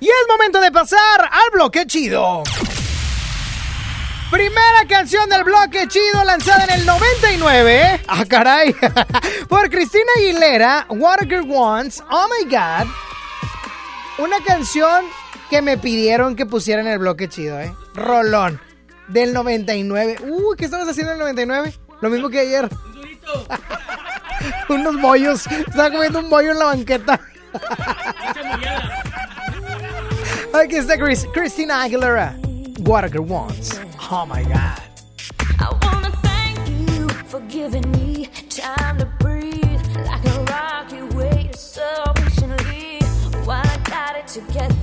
y es momento de pasar al bloque chido. Primera canción del bloque chido lanzada en el 99. Ah, caray. Por Cristina Aguilera, What Wants, Oh My God. Una canción que me pidieron que pusieran en el bloque chido, ¿eh? Rolón. Del 99. Uy, uh, ¿qué estamos haciendo en el 99? Lo mismo que ayer. Unos bollos. Estaba comiendo un bollo en la banqueta. okay, so Chris, Christina Aguilera, What a Wants. Oh my God. I wanna thank you for giving me time to breathe. Like a so patiently while I got it together.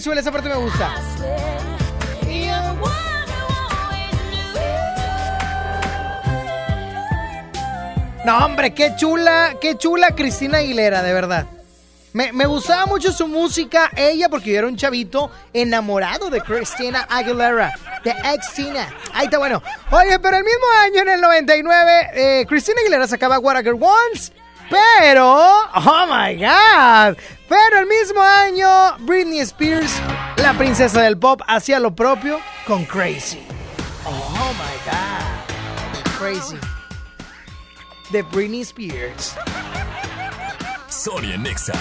súbele, esa parte me gusta. No, hombre, qué chula, qué chula Cristina Aguilera, de verdad. Me, me, gustaba mucho su música, ella, porque yo era un chavito enamorado de Cristina Aguilera, de ex Tina. Ahí está bueno. Oye, pero el mismo año, en el 99, eh, Cristina Aguilera sacaba What Girl Once, pero, oh my God, el mismo año, Britney Spears, la princesa del pop, hacía lo propio con Crazy. Oh my God. Crazy. De Britney Spears. Sonia Nexa.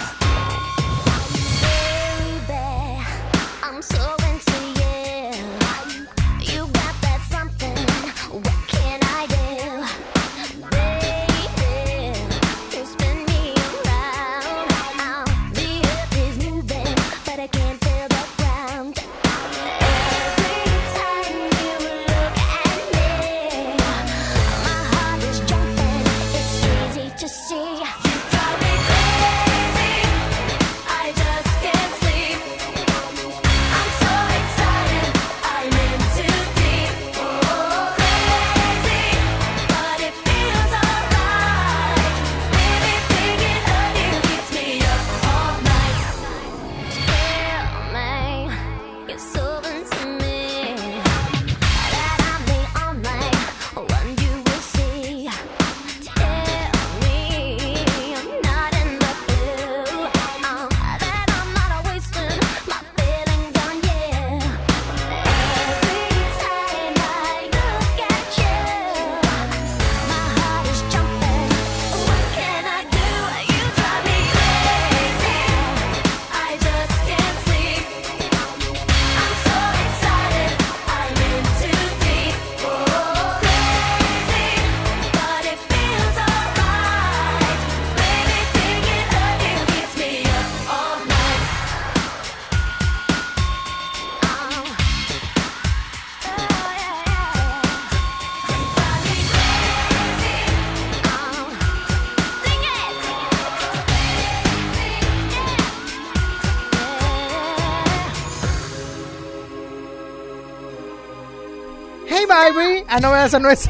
Ah, no, esa no es.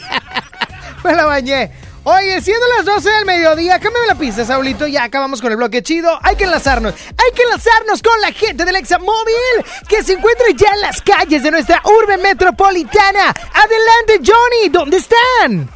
Me la bañé. Oye, siendo las 12 del mediodía, cámbiame la pista, Saulito. Ya acabamos con el bloque chido. Hay que enlazarnos. Hay que enlazarnos con la gente del Examóvil que se encuentra ya en las calles de nuestra urbe metropolitana. Adelante, Johnny. ¿Dónde están?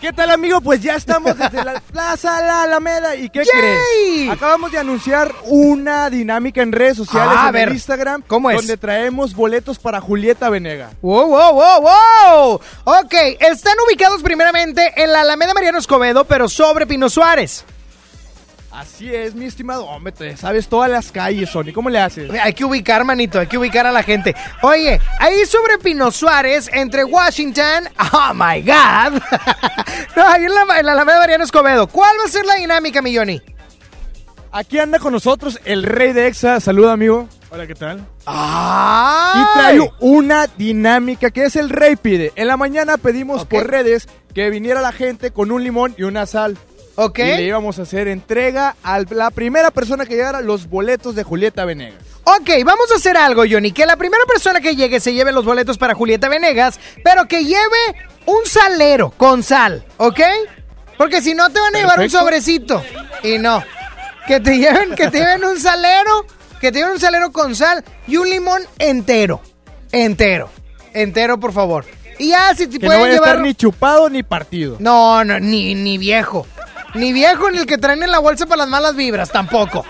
¿Qué tal, amigo? Pues ya estamos desde la Plaza La Alameda. ¿Y qué crees? Acabamos de anunciar una dinámica en redes sociales, Ah, a en ver, Instagram. ¿cómo es? Donde traemos boletos para Julieta Venega. Wow, wow, wow, wow. Ok, están ubicados primeramente en la Alameda Mariano Escobedo, pero sobre Pino Suárez. Así es, mi estimado. Hombre, te sabes todas las calles, Sony. ¿Cómo le haces? Hay que ubicar, manito, hay que ubicar a la gente. Oye, ahí sobre Pino Suárez, entre Washington, oh my God. no, ahí en la, en la Alameda Mariano Escobedo. ¿Cuál va a ser la dinámica, mi Johnny? Aquí anda con nosotros el rey de Exa. Saluda, amigo. Hola, ¿qué tal? ¡Ay! Y trae una dinámica que es el rey pide. En la mañana pedimos por redes que viniera la gente con un limón y una sal. Ok. Y le íbamos a hacer entrega a la primera persona que llegara los boletos de Julieta Venegas. Ok, vamos a hacer algo, Johnny. Que la primera persona que llegue se lleve los boletos para Julieta Venegas, pero que lleve un salero con sal, ¿ok? Porque si no te van a llevar un sobrecito. Y no. Que te lleven, que te lleven un salero, que te lleven un salero con sal y un limón entero. Entero. Entero, por favor. Y ya, si te Que no pueden vaya a llevar. estar ni chupado ni partido. No, no, ni, ni viejo. Ni viejo ni el que traen en la bolsa para las malas vibras, tampoco.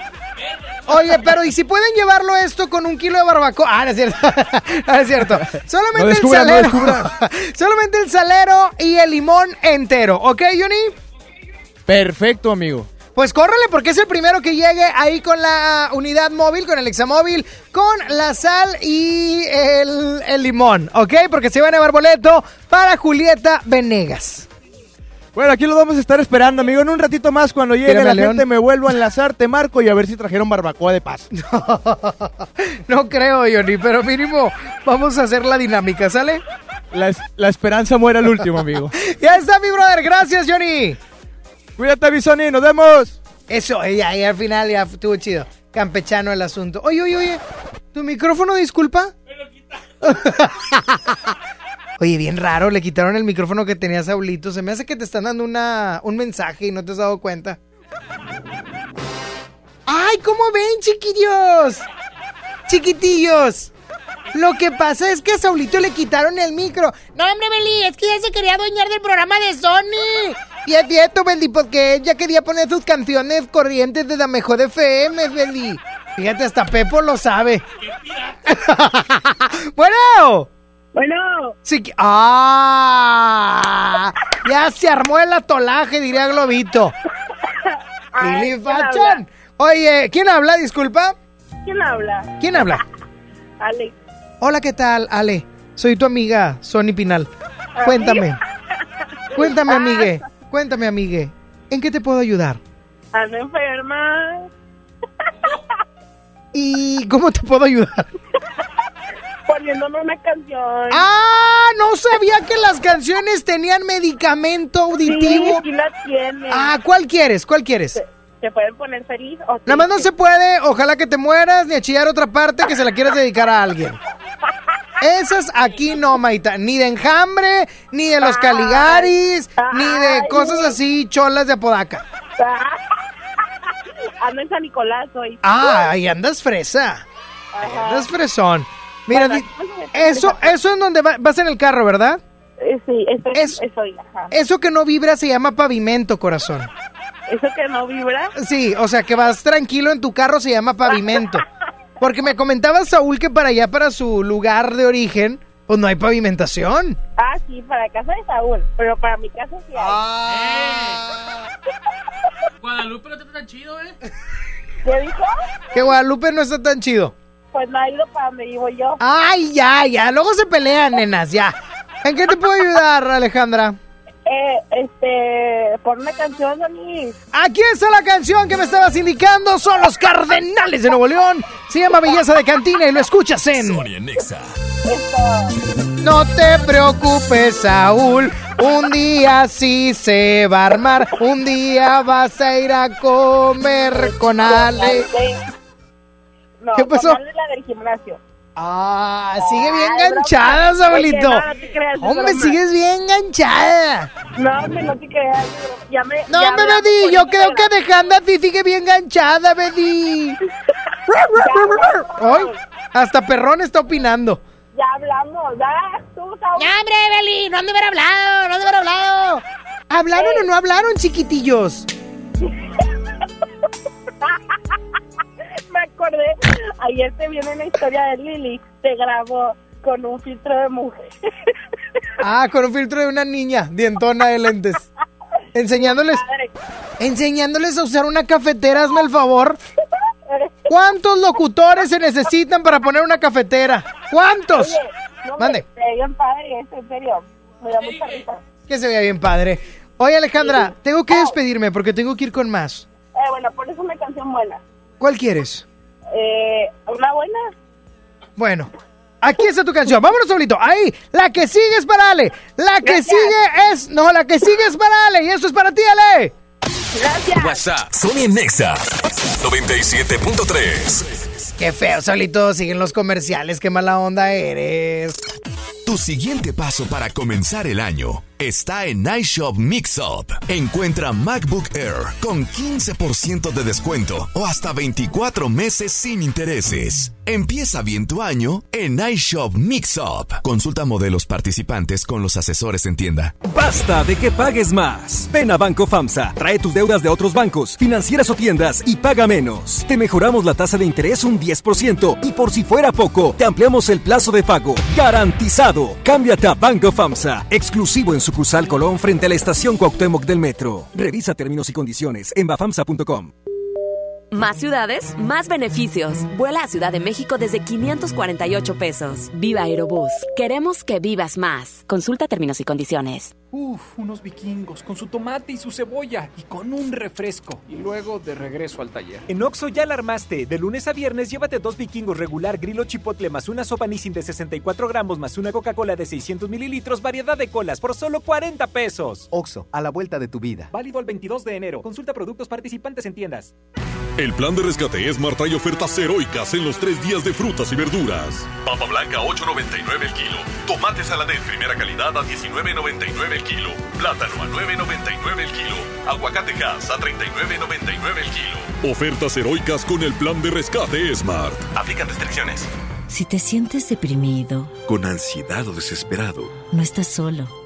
Oye, pero ¿y si pueden llevarlo esto con un kilo de barbacoa? Ah, no es cierto. no es cierto. Solamente No el salero. Solamente el salero y el limón entero. ¿Ok, Johnny? Perfecto, amigo. Pues córrele porque es el primero que llegue ahí con la unidad móvil, con el examóvil, con la sal y el, el limón, ¿ok? Porque se van a llevar boleto para Julieta Venegas. Bueno, aquí lo vamos a estar esperando, amigo. En un ratito más, cuando llegue Tírame la León. gente, me vuelvo a enlazar, te marco y a ver si trajeron barbacoa de paz. No creo, Johnny, pero mínimo vamos a hacer la dinámica, ¿sale? La, es- la esperanza muere al último, amigo. Ya está, mi brother. Gracias, Johnny. Cuídate, Bisoni. Nos vemos. Eso, ya, ya al final ya estuvo chido. Campechano el asunto. Oye, oye, oye. ¿Tu micrófono, disculpa? Oye, bien raro, le quitaron el micrófono que tenía Saulito. Se me hace que te están dando una, un mensaje y no te has dado cuenta. ¡Ay, cómo ven, chiquillos! Chiquitillos. Lo que pasa es que a Saulito le quitaron el micro. No, hombre, Beli, es que ya se quería adueñar del programa de Sony. Y es cierto, Beli, porque ella quería poner sus canciones corrientes de la mejor FM, Beli. Fíjate, hasta Pepo lo sabe. bueno. Bueno. Sí, ¡Ah! Ya se armó el atolaje, diría Globito. Ay, Lili ¿quién Fachón. habla? Oye, ¿quién habla? Disculpa. ¿Quién habla? ¿Quién habla? Alex. Hola, ¿qué tal, Ale? Soy tu amiga, Sony Pinal. Cuéntame. Cuéntame, Ah. amigue. Cuéntame, amigue. ¿En qué te puedo ayudar? Ando enferma. ¿Y cómo te puedo ayudar? Poniéndome una canción. ¡Ah! No sabía que las canciones tenían medicamento auditivo. Sí, sí la tiene. Ah, ¿cuál quieres? ¿Cuál quieres? ¿Se pueden poner feliz o Nada más no se puede, ojalá que te mueras, ni a chillar otra parte que se la quieras dedicar a alguien. Esas aquí no, Maita. Ni de enjambre, ni de los Caligaris, ni de cosas así cholas de Apodaca. Ando en San Nicolás hoy. Ah, ahí andas fresa. Ahí andas fresón. Mira, Bueno, eso, eso en donde va- vas en el carro, ¿verdad? Eh, Sí, estoy, Es- estoy, ajá. Eso que no vibra se llama pavimento, corazón. Eso que no vibra. Sí, o sea, que vas tranquilo en tu carro se llama pavimento. Porque me comentaba Saúl que para allá, para su lugar de origen, pues no hay pavimentación. Ah, sí, para casa de Saúl, pero para mi casa sí hay. Ah. Guadalupe no está tan chido, ¿eh? ¿Qué dijo? Que Guadalupe no está tan chido. Pues no ha ido para donde vivo yo. Ay, ya, ya. Luego se pelean, nenas, ya. ¿En qué te puedo ayudar, Alejandra? Eh, este, por una canción, Dani. Aquí está la canción que me estabas indicando. Son los Cardenales de Nuevo León. Se llama Belleza de Cantina y lo escuchas en... No te preocupes, Saúl. Un día sí se va a armar. Un día vas a ir a comer con Ale. No, ¿Qué pasó? con Ale la del gimnasio. Ah, sigue bien Ay, enganchada, broma. Samuelito. Oye, no, no te creas, es Hombre, broma. sigues bien enganchada. No, hombre, no te creas. Ya me, No, ya hombre, hablamos Betty, yo creo que dejando a ti sigue bien enganchada, Betty. Ay, hasta Perrón está opinando. Ya hablamos, ya. Tú. Ya, hombre, Beli, no han de haber hablado, no han de haber hablado. ¿Hablaron o no hablaron, chiquitillos? Me acordé. Ayer te viene una historia de Lili. Te grabó con un filtro de mujer. Ah, con un filtro de una niña, dientona de lentes. Enseñándoles, enseñándoles a usar una cafetera, hazme el favor. ¿Cuántos locutores se necesitan para poner una cafetera? ¿Cuántos? Oye, no, Mande. Se ve bien padre, en serio. Me da mucha risa. Que se vea bien padre. Oye, Alejandra, tengo que despedirme porque tengo que ir con más. Eh, bueno, pones una canción buena. ¿Cuál quieres? Eh, ¿Una buena? Bueno, aquí está tu canción. Vámonos, Saulito. Ahí, la que sigue es para Ale. La que Gracias. sigue es. No, la que sigue es para Ale. Y esto es para ti, Ale. Gracias. WhatsApp, Sony Nexa 97.3. Qué feo, Saulito. Siguen los comerciales. Qué mala onda eres. Tu siguiente paso para comenzar el año está en iShop Mixup. Encuentra MacBook Air con 15% de descuento o hasta 24 meses sin intereses. Empieza bien tu año en iShop Mixup. Consulta modelos participantes con los asesores en tienda. Basta de que pagues más. Ven a Banco FAMSA, trae tus deudas de otros bancos, financieras o tiendas y paga menos. Te mejoramos la tasa de interés un 10% y por si fuera poco, te ampliamos el plazo de pago. Garantizado. Cámbiate a Banco FAMSA, exclusivo en sucursal Colón frente a la estación Cuauhtémoc del Metro. Revisa términos y condiciones en bafamsa.com. Más ciudades, más beneficios. Vuela a Ciudad de México desde 548 pesos. Viva Aerobús. Queremos que vivas más. Consulta términos y condiciones. Uf, unos vikingos con su tomate y su cebolla y con un refresco. Y luego de regreso al taller. En Oxo ya la armaste. De lunes a viernes llévate dos vikingos regular, grilo chipotle más una sopa Nissin de 64 gramos más una Coca-Cola de 600 mililitros, variedad de colas por solo 40 pesos. Oxo, a la vuelta de tu vida. Válido al 22 de enero. Consulta productos participantes en tiendas. El plan de rescate Smart trae ofertas heroicas en los tres días de frutas y verduras. Papa blanca a 8.99 el kilo. Tomate saladet primera calidad a 19.99 el kilo. Plátano a 9.99 el kilo. Aguacate gas a 39.99 el kilo. Ofertas heroicas con el plan de rescate Smart. Aplican restricciones. Si te sientes deprimido, Con ansiedad o desesperado, no estás solo.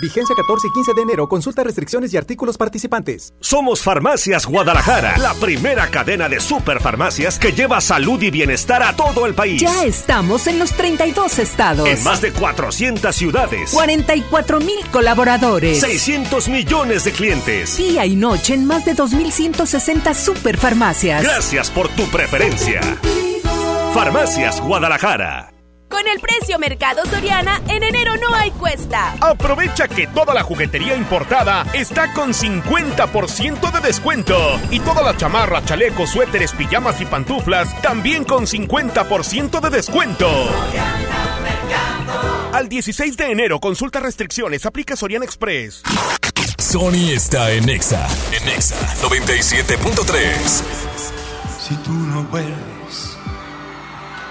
Vigencia 14 y 15 de enero. Consulta restricciones y artículos participantes. Somos Farmacias Guadalajara, la primera cadena de superfarmacias que lleva salud y bienestar a todo el país. Ya estamos en los 32 estados. En más de 400 ciudades. 44 mil colaboradores. 600 millones de clientes. Día y noche en más de 2.160 superfarmacias. Gracias por tu preferencia. Farmacias Guadalajara. Con el precio Mercado Soriana, en enero no hay cuesta. Aprovecha que toda la juguetería importada está con 50% de descuento. Y todas las chamarras, chalecos, suéteres, pijamas y pantuflas también con 50% de descuento. Al 16 de enero, consulta restricciones, aplica Soriana Express. Sony está en Nexa. En Nexa 97.3. Si tú no vuelves,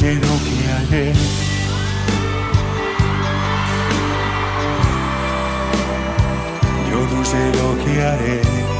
Sé lo que haré. Yo no sé lo que haré.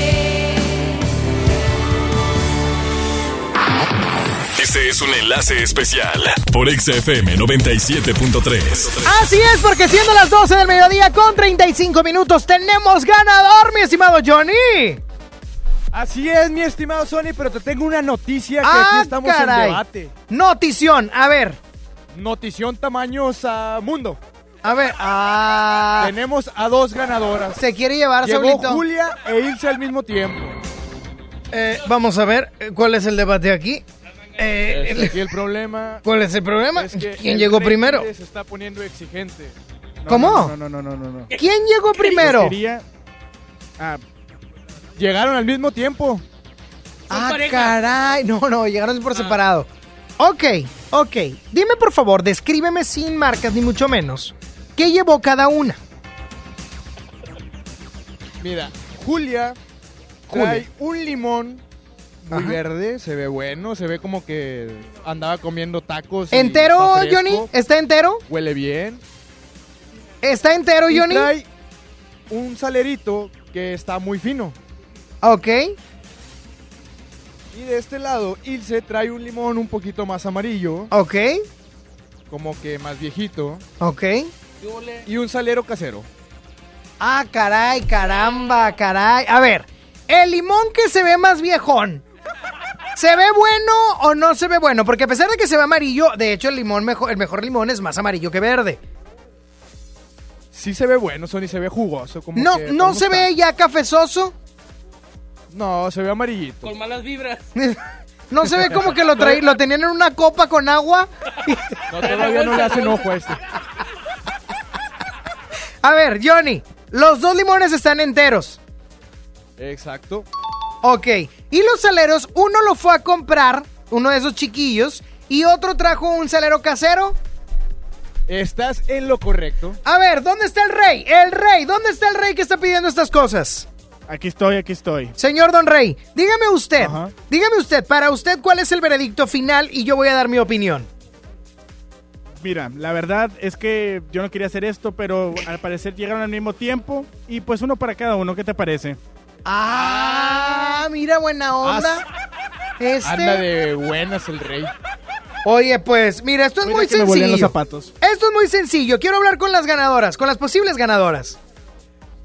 Este es un enlace especial por XFM 97.3. Así es, porque siendo las 12 del mediodía con 35 minutos, tenemos ganador, mi estimado Johnny. Así es, mi estimado Sony, pero te tengo una noticia que Ah, aquí estamos caray. en debate. Notición, a ver. Notición tamaños a mundo. A ver, ah. Tenemos a dos ganadoras. Se quiere llevar, Llegó Saulito. Julia e Ilse al mismo tiempo. Eh, vamos a ver, eh, ¿cuál es el debate aquí? Eh, aquí el problema. ¿Cuál es el problema? es que ¿Quién el llegó primero? Se está poniendo exigente. No, ¿Cómo? No, no, no, no, no, no. ¿Quién llegó primero? Quería- Ah, llegaron al mismo tiempo. Ah, caray. No, no, llegaron por separado. Ok, ok. Dime por favor, descríbeme sin marcas ni mucho menos. ¿Qué llevó cada una? Mira, Julia Julia. trae un limón muy Ajá. verde, se ve bueno, se ve como que andaba comiendo tacos. ¿Entero, está Johnny? ¿Está entero? Huele bien. ¿Está entero, Y Johnny? trae un salerito que está muy fino. Ok. Y de este lado, Ilse trae un limón un poquito más amarillo, Ok. como que más viejito, Ok. y un salero casero. Ah, caray, caramba, caray. A ver, el limón que se ve más viejón. ¿Se ve bueno o no se ve bueno? Porque a pesar de que se ve amarillo, de hecho el limón mejor, el mejor limón es más amarillo que verde. Sí se ve bueno, Sony, se ve jugoso. Como No, que no se ve ya cafezoso. No, se ve amarillito. Con malas vibras. No se ve como que lo traí, lo tenían en una copa con agua. No, todavía no le hacen ojo a este. A ver, Johnny, los dos limones están enteros. Exacto. Ok. Y los saleros, uno lo fue a comprar, uno de esos chiquillos, y otro trajo un salero casero. Estás en lo correcto. A ver, ¿dónde está el rey? El rey, ¿dónde está el rey que está pidiendo estas cosas? Aquí estoy, aquí estoy. Señor Don Rey, dígame usted, Ajá. dígame usted, para usted, ¿cuál es el veredicto final? Y yo voy a dar mi opinión. Mira, la verdad es que yo no quería hacer esto, pero al parecer llegaron al mismo tiempo y pues uno para cada uno. ¿Qué te parece? Ah, mira, buena onda. Este. Anda de buenas el rey. Oye, pues, mira, esto es Mira muy que me los sencillo. zapatos. Esto es muy sencillo. Quiero hablar con las ganadoras, con las posibles ganadoras.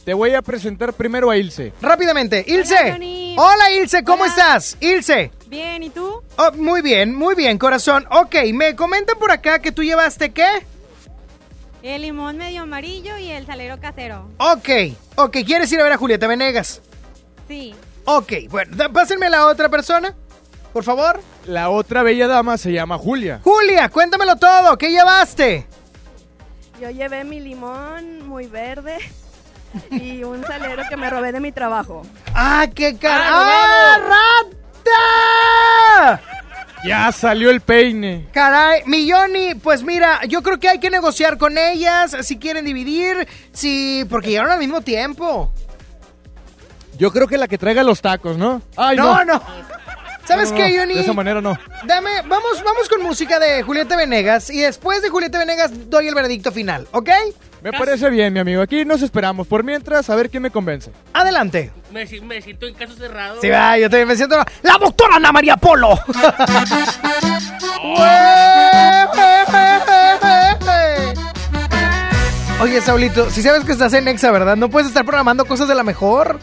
Te voy a presentar primero a Ilse. Rápidamente, Ilse. Hola, Ilse, ¿cómo Hola. estás? Ilse. Bien, ¿y tú? Oh, muy bien, muy bien, corazón. Ok, me comentan por acá que tú llevaste qué? El limón medio amarillo y el salero casero. Ok, ok, ¿quieres ir a ver a Julieta Venegas? Sí. Ok, bueno, da- pásenme la otra persona. por favor. La otra bella dama se llama Julia. Julia, cuéntamelo todo. ¿Qué llevaste? Yo llevé mi limón muy verde y un salero que me robé de mi trabajo. ¡Ah, qué cara! ¡Ah, ¡Ah, rata! Ya salió el peine. Caray, mi Johnny, pues mira, yo creo que hay que negociar con ellas si quieren dividir, si porque llegaron al mismo tiempo. Yo creo que la que traiga los tacos, ¿no? Ay, no, no. no. ¿Sabes No, qué, no, Johnny? De esa manera no. Dame, vamos, vamos con música de Julieta Venegas y después de Julieta Venegas doy el veredicto final, ¿ok? Me parece bien, mi amigo. Aquí nos esperamos. Por mientras, a ver quién me convence. Adelante. Me siento en caso cerrado. Sí, va, yo también me siento la doctora Ana María Polo. Oye, Saulito, si sabes que estás en Exa, ¿verdad? No puedes estar programando cosas de la mejor.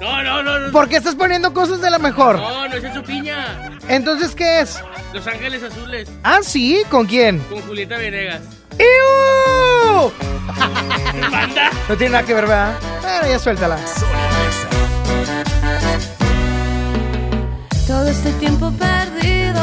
No, no, no, no. ¿Por qué estás poniendo cosas de la mejor? No, no es su piña. Entonces, ¿qué es? Los Ángeles Azules. Ah, sí, ¿con quién? Con Julieta Venegas. ¡Ew! Banda. No tiene nada que ver, ¿verdad? Bueno, ya suéltala. Todo este tiempo perdido,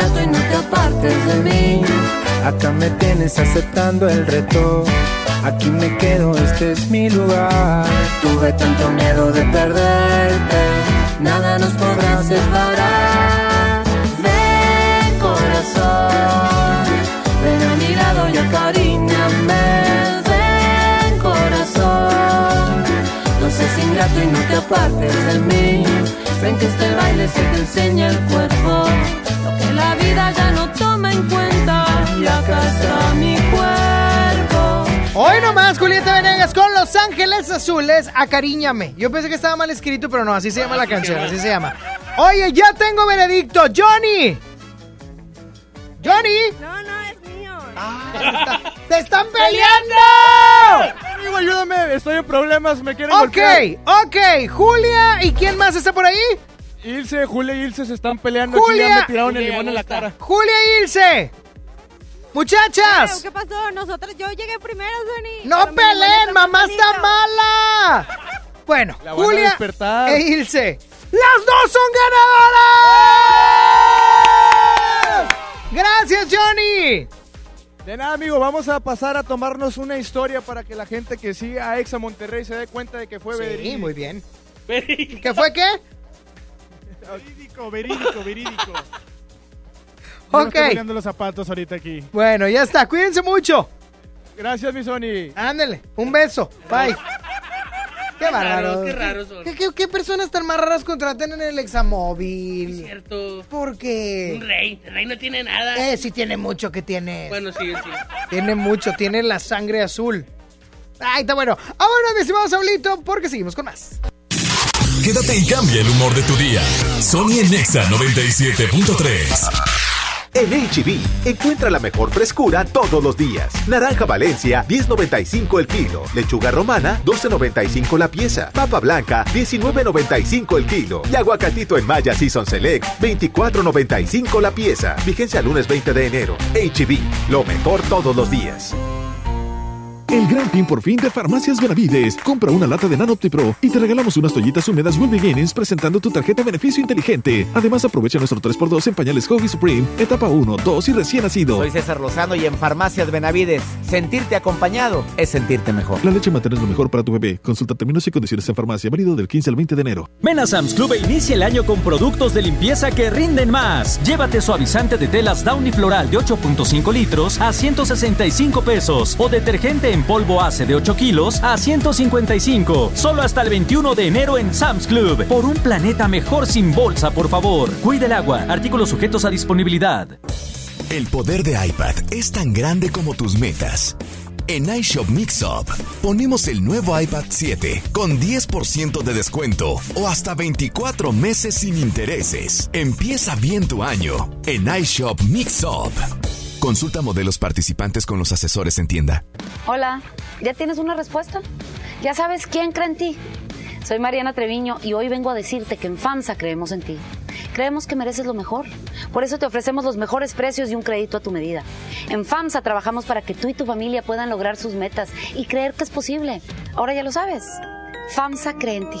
Ingrato y no te apartes de mí. Acá me tienes aceptando el reto. Aquí me quedo, este es mi lugar. Tuve tanto miedo de perderte, nada nos podrá separar. Ven corazón, ven a mi lado y acaríñame. Ven corazón, no seas ingrato y no te apartes de mí. Ven que este baile se te enseña el cuerpo, Con Los Ángeles Azules, acariñame. Yo pensé que estaba mal escrito, pero no, así se llama la canción, así se llama. Oye, ya tengo veredicto, Johnny. Johnny. No, no, es mío. ¡Se están peleando! Amigo, ayúdame. Estoy en problemas. Me quieren Ok, golpear. ok. Julia, ¿y quién más está por ahí? Ilse, Julia y Ilse se están peleando. Aquí Julia. ya me tiraron el limón en la cara. Julia y Ilse. Muchachas. ¿Qué pasó? Nosotros, yo llegué primero, Sony. No Pero peleen, mamá está mala. Bueno, La van a Julia despertar. e Ilse. ¡Las dos son ganadoras! Gracias, Johnny. De nada, amigo. Vamos a pasar a tomarnos una historia para que la gente que sigue a Exa Monterrey se dé cuenta de que fue Sí, verídico. muy bien. ¿Qué fue qué? Verídico, verídico, verídico. Yo Ok. estoy poniendo los zapatos ahorita aquí. Bueno, ya está. Cuídense mucho. Gracias, mi Sony. Ándale, un beso. Bye. Qué bárbaro. raros, qué raros son. ¿Qué, qué, qué personas tan más raras contratan en el examóvil? Cierto. ¿Por qué? Un rey. El rey no tiene nada. Eh, sí tiene mucho que tiene. Bueno, sí, sí. Tiene mucho, tiene la sangre azul. Ay, está bueno. Ahora, mi estimado Saulito, porque seguimos con más. Quédate y cambia el humor de tu día. Sony en Nexa 97.3. En HB, encuentra la mejor frescura todos los días. Naranja Valencia, 10.95 el kilo. Lechuga romana, 12.95 la pieza. Papa blanca, 19.95 el kilo. Y aguacatito en Maya Season Select, 24.95 la pieza. Vigencia lunes 20 de enero. HB, lo mejor todos los días. El gran fin por fin de Farmacias Benavides. Compra una lata de Nanoptipro y te regalamos unas toallitas húmedas Will Beginnings presentando tu tarjeta beneficio inteligente. Además, aprovecha nuestro 3x2 en pañales Hobby Supreme, etapa 1, 2 y recién nacido. Soy César Lozano y en Farmacias Benavides, sentirte acompañado es sentirte mejor. La leche materna es lo mejor para tu bebé. Consulta términos y condiciones en farmacia. Válido del 15 al 20 de enero. Ven a Sam's Club e inicia el año con productos de limpieza que rinden más. Llévate suavizante de telas Downy Floral de 8.5 litros a 165 pesos o detergente en polvo ACE de 8 kilos a 155. Solo hasta el 21 de enero en Sam's Club. Por un planeta mejor sin bolsa, por favor. Cuide el agua. Artículos sujetos a disponibilidad. El poder de iPad es tan grande como tus metas. En iShop Mixup ponemos el nuevo iPad 7 con 10% de descuento o hasta 24 meses sin intereses. Empieza bien tu año en iShop Mixup. Consulta modelos participantes con los asesores en tienda. Hola, ¿ya tienes una respuesta? ¿Ya sabes quién cree en ti? Soy Mariana Treviño y hoy vengo a decirte que en FAMSA creemos en ti. Creemos que mereces lo mejor. Por eso te ofrecemos los mejores precios y un crédito a tu medida. En FAMSA trabajamos para que tú y tu familia puedan lograr sus metas y creer que es posible. Ahora ya lo sabes. FAMSA cree en ti.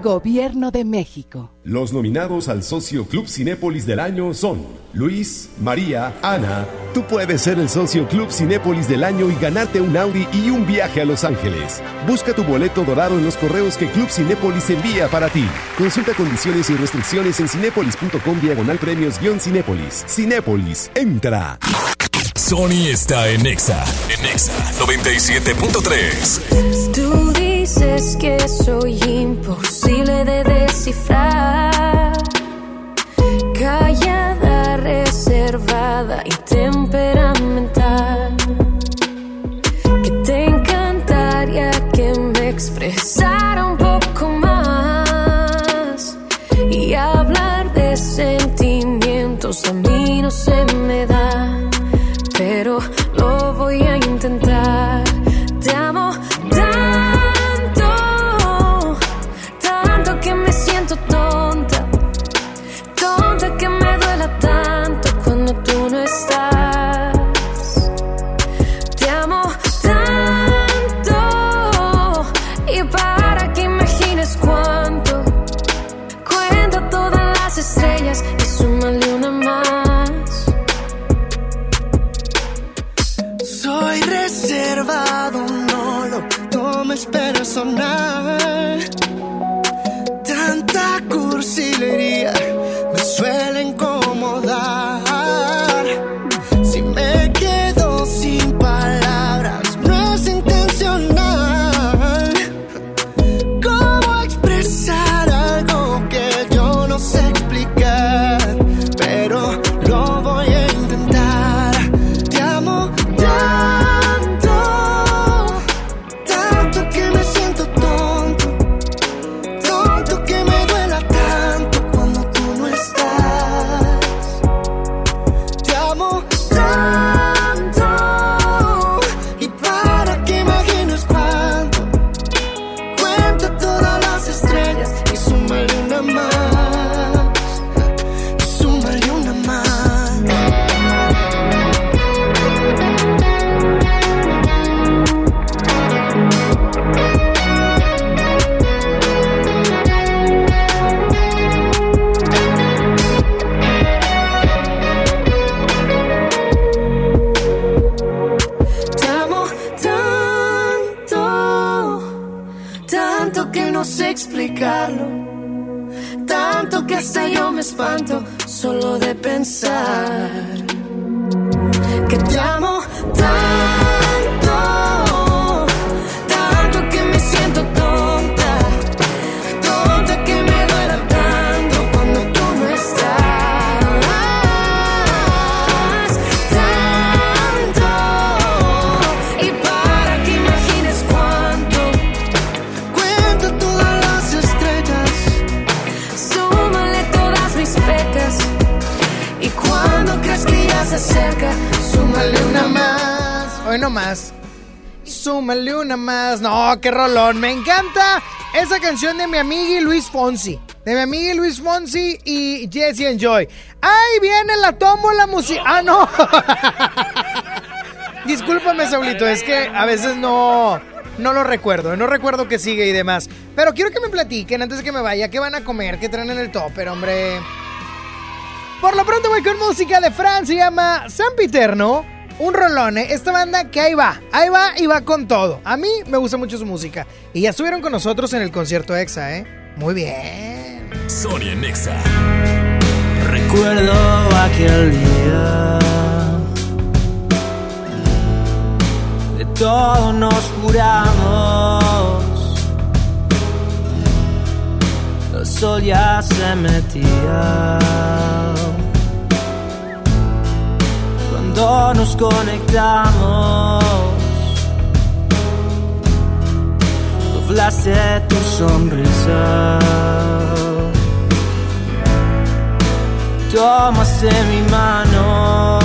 Gobierno de México. Los nominados al Socio Club Cinépolis del año son Luis, María, Ana. Tú puedes ser el Socio Club Cinépolis del año y ganarte un Audi y un viaje a Los Ángeles. Busca tu boleto dorado en los correos que Club Cinépolis envía para ti. Consulta condiciones y restricciones en cinépolis.com diagonal premios-cinépolis. Cinépolis, entra. Sony está en Nexa. En Nexa 97.3. Dices que soy imposible de descifrar. Callada, reservada y temperamental. Que te encantaría que me expresara un más. Hoy no más. Súmale una más. No, qué rolón. Me encanta esa canción de mi amiga Luis Fonsi. De mi amiga Luis Fonsi y Jesse Enjoy. ¡Ay, viene la tomo la música! ¡Ah, no! Discúlpame, Saulito, es que a veces no, no lo recuerdo. No recuerdo que sigue y demás. Pero quiero que me platiquen antes de que me vaya. ¿Qué van a comer? ¿Qué traen en el topper, hombre? Por lo pronto voy con música de Fran, se llama Sempiterno. Un rolón, ¿eh? Esta banda que ahí va, ahí va y va con todo. A mí me gusta mucho su música. Y ya estuvieron con nosotros en el concierto EXA, ¿eh? Muy bien. Sonia Nexa. Recuerdo aquel día. De todo nos juramos. El sol se metía. Cuando nos conectamos. Doblaste tu sonrisa. Tomaste mi mano.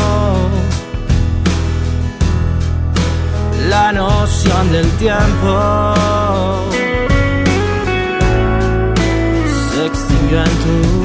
La noción del tiempo se extinguió en tus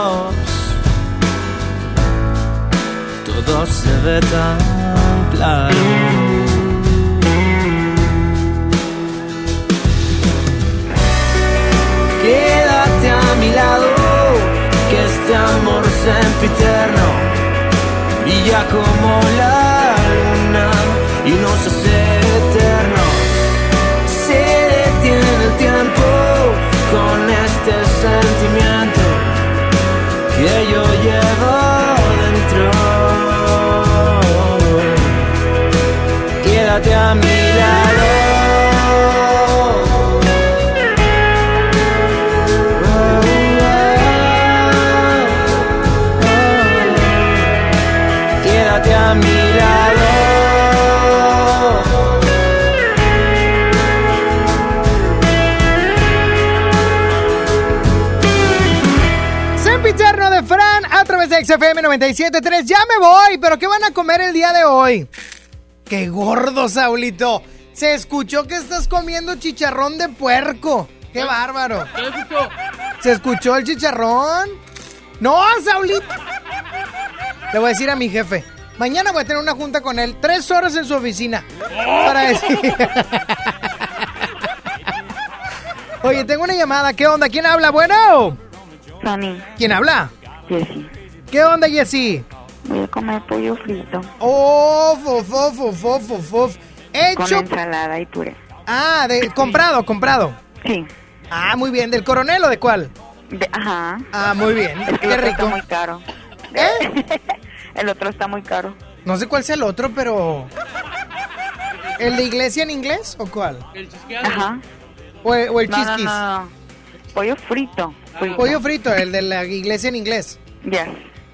todo se ve tan claro. Quédate a mi lado, que este amor sempiterno brilla como la luna y nos hace eternos. Se detiene el tiempo con este sentimiento que yo llevo Quédate a mi lado. Quédate a mi lado. Sempiterno de Fran a través de XFM 97.3. Ya me voy, pero ¿qué van a comer el día de hoy? ¡Qué gordo, Saulito! Se escuchó que estás comiendo chicharrón de puerco. ¡Qué bárbaro! ¿Qué escuchó? ¿Se escuchó el chicharrón? ¡No, Saulito! Le voy a decir a mi jefe. Mañana voy a tener una junta con él. Tres horas en su oficina. Para decir... Oye, tengo una llamada. ¿Qué onda? ¿Quién habla? Bueno. ¿Quién habla? Jessy. ¿Qué onda, Jessy? Voy a comer pollo frito. Oh, fof, fof, fof, fof, fof, fof. Con Hecho. ensalada y puré. Ah, de, comprado, comprado. Sí. Ah, muy bien. ¿Del coronel o de cuál? De- ajá. Ah, muy bien. Es que Qué rico. muy caro. El otro está muy caro. No sé cuál sea el otro, pero... ¿El de iglesia en inglés o cuál? El chisqueado. Ajá. ¿O, el- o el no, chisquis? no, no. Pollo frito. frito. Pollo frito, el de la iglesia en inglés. Yes.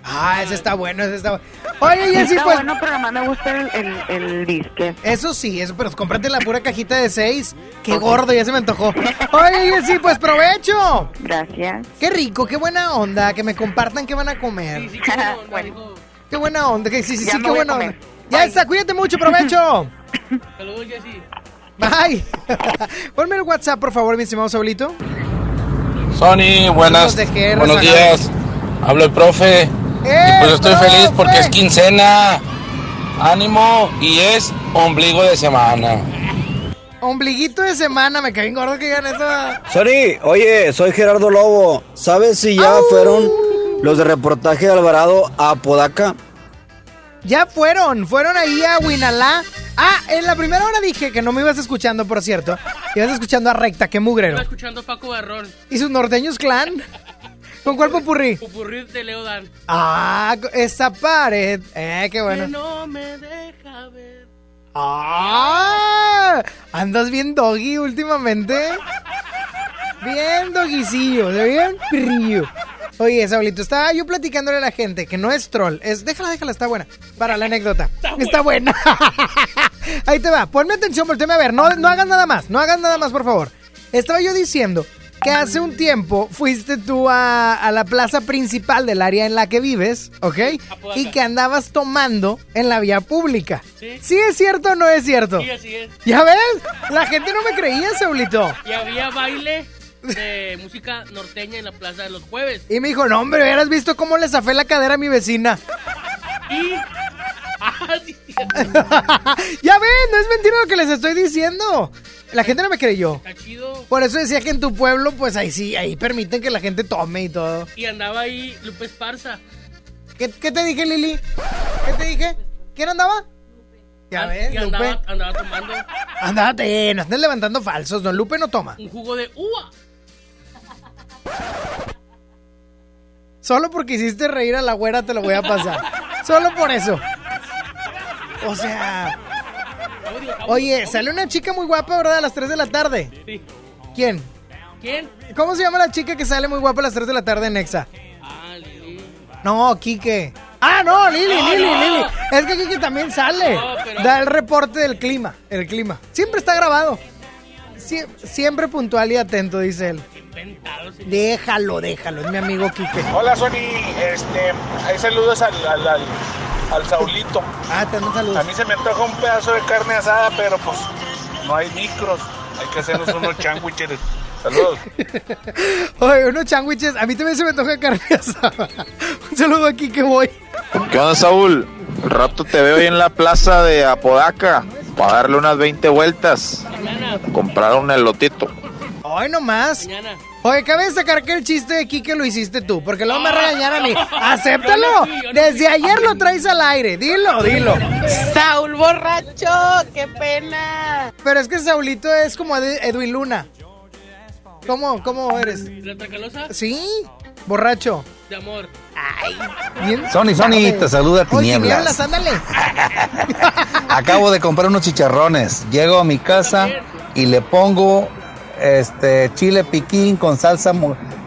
Ah, ese está bueno, ese está bueno. Oye, Sí Jessy, está pues... bueno, pero además me gusta el, el, el disque. Eso sí, eso, pero cómprate la pura cajita de seis. Qué gordo, ya se me antojó. Oye, Jessy, pues provecho. Gracias. Qué rico, qué buena onda, que me compartan qué van a comer. bueno. Qué buena onda, que sí, sí, Ya sí, qué buena onda. Ya está, cuídate mucho, provecho. Saludos, Jessy. Bye. Ponme el WhatsApp, por favor, mi estimado Saulito. Sony, buenas, buenos días. Hablo el profe. ¡Eh, y pues estoy feliz porque es quincena. Ánimo y es ombligo de semana. Ombliguito de semana, me caí gordo que digan eso. Sony, oye, soy Gerardo Lobo. ¿Sabes si ya fueron los de reportaje de Alvarado a Podaca? Ya fueron, fueron ahí a Winalá. Ah, en la primera hora dije que no me ibas escuchando, por cierto. Ibas escuchando a Recta, qué mugrero. Estaba escuchando a Paco Barrón. ¿Y sus norteños clan? ¿Con cuál popurrí? Pupurrí de Leo Dan. Ah, esa pared. Eh, qué Que bueno. no me deja ver. Ah, andas bien doggy últimamente. Bien doguicillo, de bien frío. Oye, Saulito, estaba yo platicándole a la gente que no es troll, es déjala, déjala, está buena. Para la anécdota. Está, buena. Ahí te va, ponme atención, volteame a ver, no, no hagas nada más, no hagas nada más, por favor. Estaba yo diciendo que hace un tiempo fuiste tú a, a la plaza principal del área en la que vives, ¿ok? Y que andabas tomando en la vía pública. Sí. es cierto o no es cierto? Sí, así es. ¿Ya ves? La gente no me creía, Saulito. Y había baile de música norteña en la plaza de los jueves. Y me dijo, no, hombre, hubieras visto cómo le zafé la cadera a mi vecina. Y. Ah, sí. ya ven, no es mentira lo que les estoy diciendo. La gente no me creyó. Está chido. Por eso decía que en tu pueblo, pues ahí sí, ahí permiten que la gente tome y todo. Y andaba ahí Lupe Esparza. ¿Qué, qué te dije, Lili? ¿Qué te dije? ¿Quién andaba? Ya Ah, ves, y Lupe. andaba, andaba tomando Andate, no estén levantando falsos. Don Lupe no toma. un jugo de uva. Solo porque hiciste reír a la güera te lo voy a pasar. Solo por eso. O sea... Oye, sale una chica muy guapa, ¿verdad? A las 3 de la tarde. Sí. ¿Quién? ¿Quién? ¿Cómo se llama la chica que sale muy guapa a las 3 de la tarde en Exa? No, Kike. Ah, no, Lili, No, Lili, no. Lili. Es que Kike también sale. No, pero- Da el reporte del clima. El clima. Siempre está grabado. Sie- siempre puntual y atento, dice él. Déjalo, déjalo. Es mi amigo Kike. Hola Sony, este, hay saludos al, al, al, al Saulito. Ah, te mando saludos. A mí se me antoja un pedazo de carne asada, pero pues no hay micros. Hay que hacernos unos sándwiches. Saludos. Oye, unos sándwiches. A mí también se me toca carne asada. Un saludo aquí que voy. ¿Qué onda, Saúl? El rato te veo ahí en la plaza de Apodaca para darle unas 20 vueltas. Comprar un elotito. Hoy nomás. Oye, cabe destacar que el chiste de Kike lo hiciste tú, porque luego me regañar a mí. ¡Acéptalo! Desde ayer lo traes al aire. Dilo, dilo. Saúl borracho, qué pena. Pero es que Saulito es como Ed- Edwin Luna. ¿Cómo, cómo eres? ¿La Tracalosa? Sí, borracho. De amor. Bien. Sony, Sony, te saluda Tinieblas. Tinieblas, ándale. Acabo de comprar unos chicharrones. Llego a mi casa y le pongo este chile piquín con salsa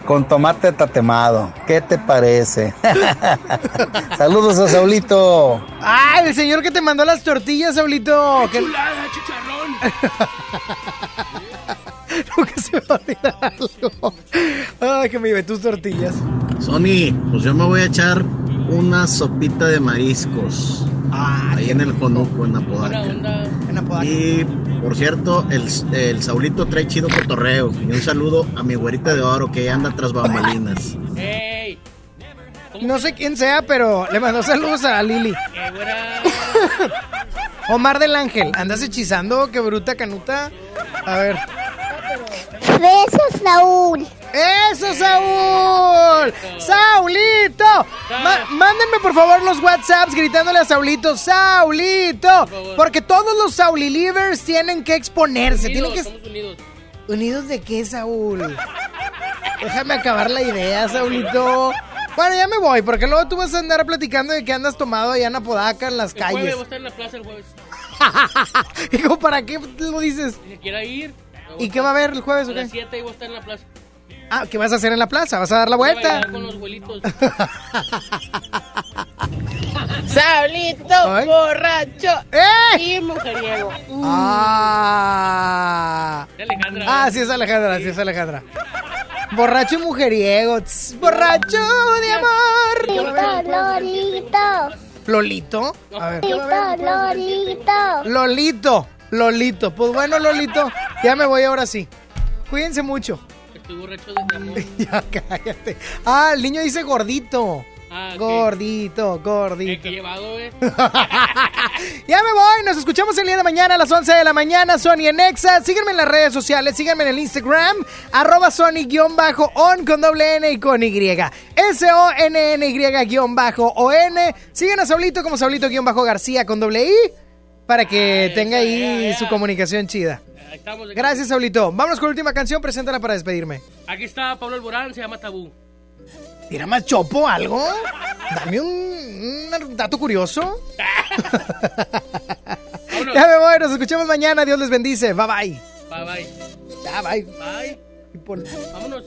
con tomate tatemado. ¿Qué te parece? Saludos a Saulito. ¡Ay, el señor que te mandó las tortillas, Saulito! Chulada, chicharrón. Nunca se me va a olvidar algo. Ay, que me llevé tus tortillas. Sony, pues yo me voy a echar una sopita de mariscos. ahí en el Jonuco, en Apodaca. En Apodaca. Y por cierto, el, el Saulito trae chido cotorreo. Y un saludo a mi güerita de oro que anda tras bambalinas. ¡Ey! No sé quién sea, pero le mandó saludos a Lili. Omar del Ángel, ¿andas hechizando? ¡Qué bruta canuta! A ver. Besos, Saúl. ¡Eso, Saúl! ¡Saulito! Ma- mándenme por favor los WhatsApps gritándole a Saulito, ¡Saulito! Porque todos los Saulilivers tienen que exponerse. tienen Unidos, que... somos unidos. ¿Unidos de qué, Saúl? Déjame acabar la idea, Saulito. Bueno, ya me voy, porque luego tú vas a andar platicando de que andas tomado allá en Apodaca, en las El jueves calles. voy a estar en la plaza el jueves. Hijo, ¿para qué lo dices? Si quiera ir. ¿Y qué va a haber el jueves A o qué? las 7 voy a estar en la plaza. Ah, ¿qué vas a hacer en la plaza? ¿Vas a dar la Voy a vuelta? con los abuelitos. Saulito, borracho y mujeriego. Ah. Ah, sí es Alejandra, sí es Alejandra. Borracho y mujeriego. tss, borracho de amor. Lorito, ¿Lolito? A ver. Lorito. Lolito. Lolito. Pues bueno, Lolito. Ya me voy ahora sí. Cuídense mucho. Estoy borracho de amor. Ya cállate. Ah, el niño dice gordito. Ah. Gordito, gordito. que llevado, eh. Ya me voy, nos escuchamos el día de mañana a las 11 de la mañana, Sony en Exa. Síganme en las redes sociales, síganme en el Instagram, arroba Sony-on con doble N y con Y. S-O-N-N-Y-on. Sigan a Saulito como Saulito-García con doble I para que tenga ahí su comunicación chida. Estamos. Gracias, Saulito. Vámonos con la última canción, preséntala para despedirme. Aquí está Pablo Alborán, se llama Tabú. ¿Tira más chopo algo? Dame un, un dato curioso. ya me voy, nos escuchamos mañana. Dios les bendice. Bye bye. Bye, bye. Ya, bye. Bye. Vámonos.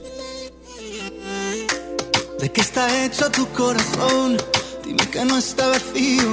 ¿De qué está hecho tu corazón? Dime que no está vacío.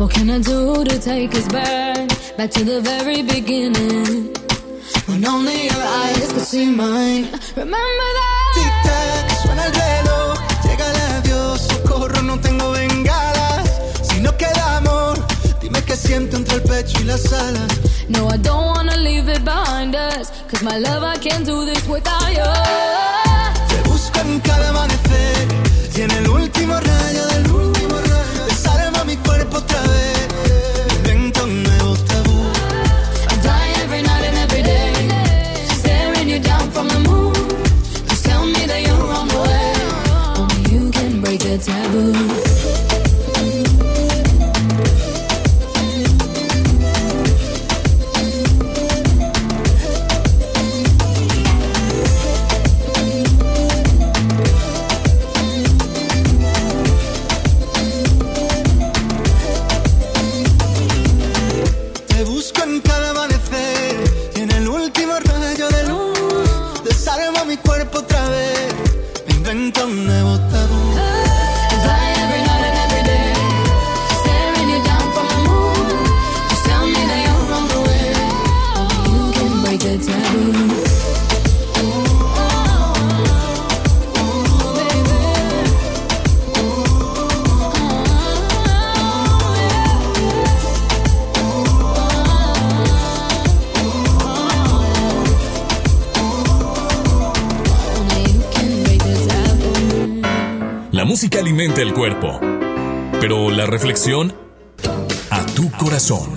What can I do to take us back? Back to the very beginning. When only your eyes could see mine. Remember that? Tic tac, suena el reloj. Llega el adiós, socorro, no tengo bengalas. Si no queda amor, dime qué siento entre el pecho y las alas. No, I don't wanna leave it behind us. Cause my love, I can't do this without you. Te busco en cada amanecer y en el último rayo del taboo. El cuerpo, pero la reflexión a tu corazón.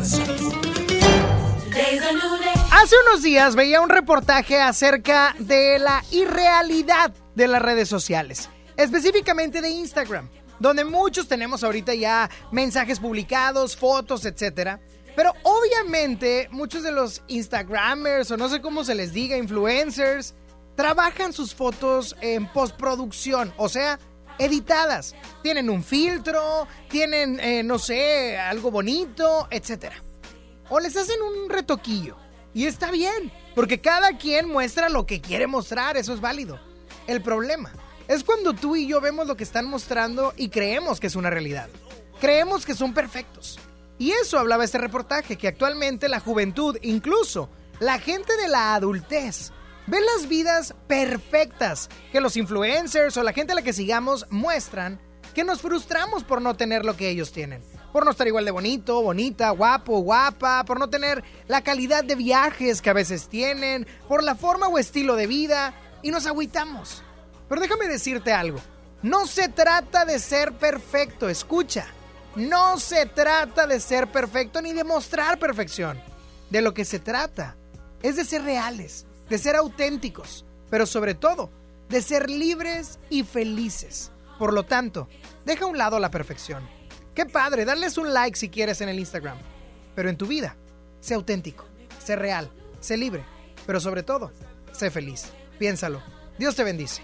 Hace unos días veía un reportaje acerca de la irrealidad de las redes sociales, específicamente de Instagram, donde muchos tenemos ahorita ya mensajes publicados, fotos, etcétera. Pero obviamente muchos de los Instagramers o no sé cómo se les diga, influencers, trabajan sus fotos en postproducción, o sea, editadas. Tienen un filtro, tienen, eh, no sé, algo bonito, etcétera. O les hacen un retoquillo. Y está bien, porque cada quien muestra lo que quiere mostrar, eso es válido. El problema es cuando tú y yo vemos lo que están mostrando y creemos que es una realidad. Creemos que son perfectos. Y eso hablaba este reportaje, que actualmente la juventud, incluso la gente de la adultez, ve las vidas perfectas que los influencers o la gente a la que sigamos muestran, que nos frustramos por no tener lo que ellos tienen. Por no estar igual de bonito, bonita, guapo, guapa, por no tener la calidad de viajes que a veces tienen, por la forma o estilo de vida, y nos agüitamos. Pero déjame decirte algo, no se trata de ser perfecto, escucha. No se trata de ser perfecto ni de mostrar perfección. De lo que se trata es de ser reales, de ser auténticos, pero sobre todo de ser libres y felices. Por lo tanto, deja a un lado la perfección. Qué padre, darles un like si quieres en el Instagram. Pero en tu vida, sé auténtico, sé real, sé libre, pero sobre todo, sé feliz. Piénsalo. Dios te bendice.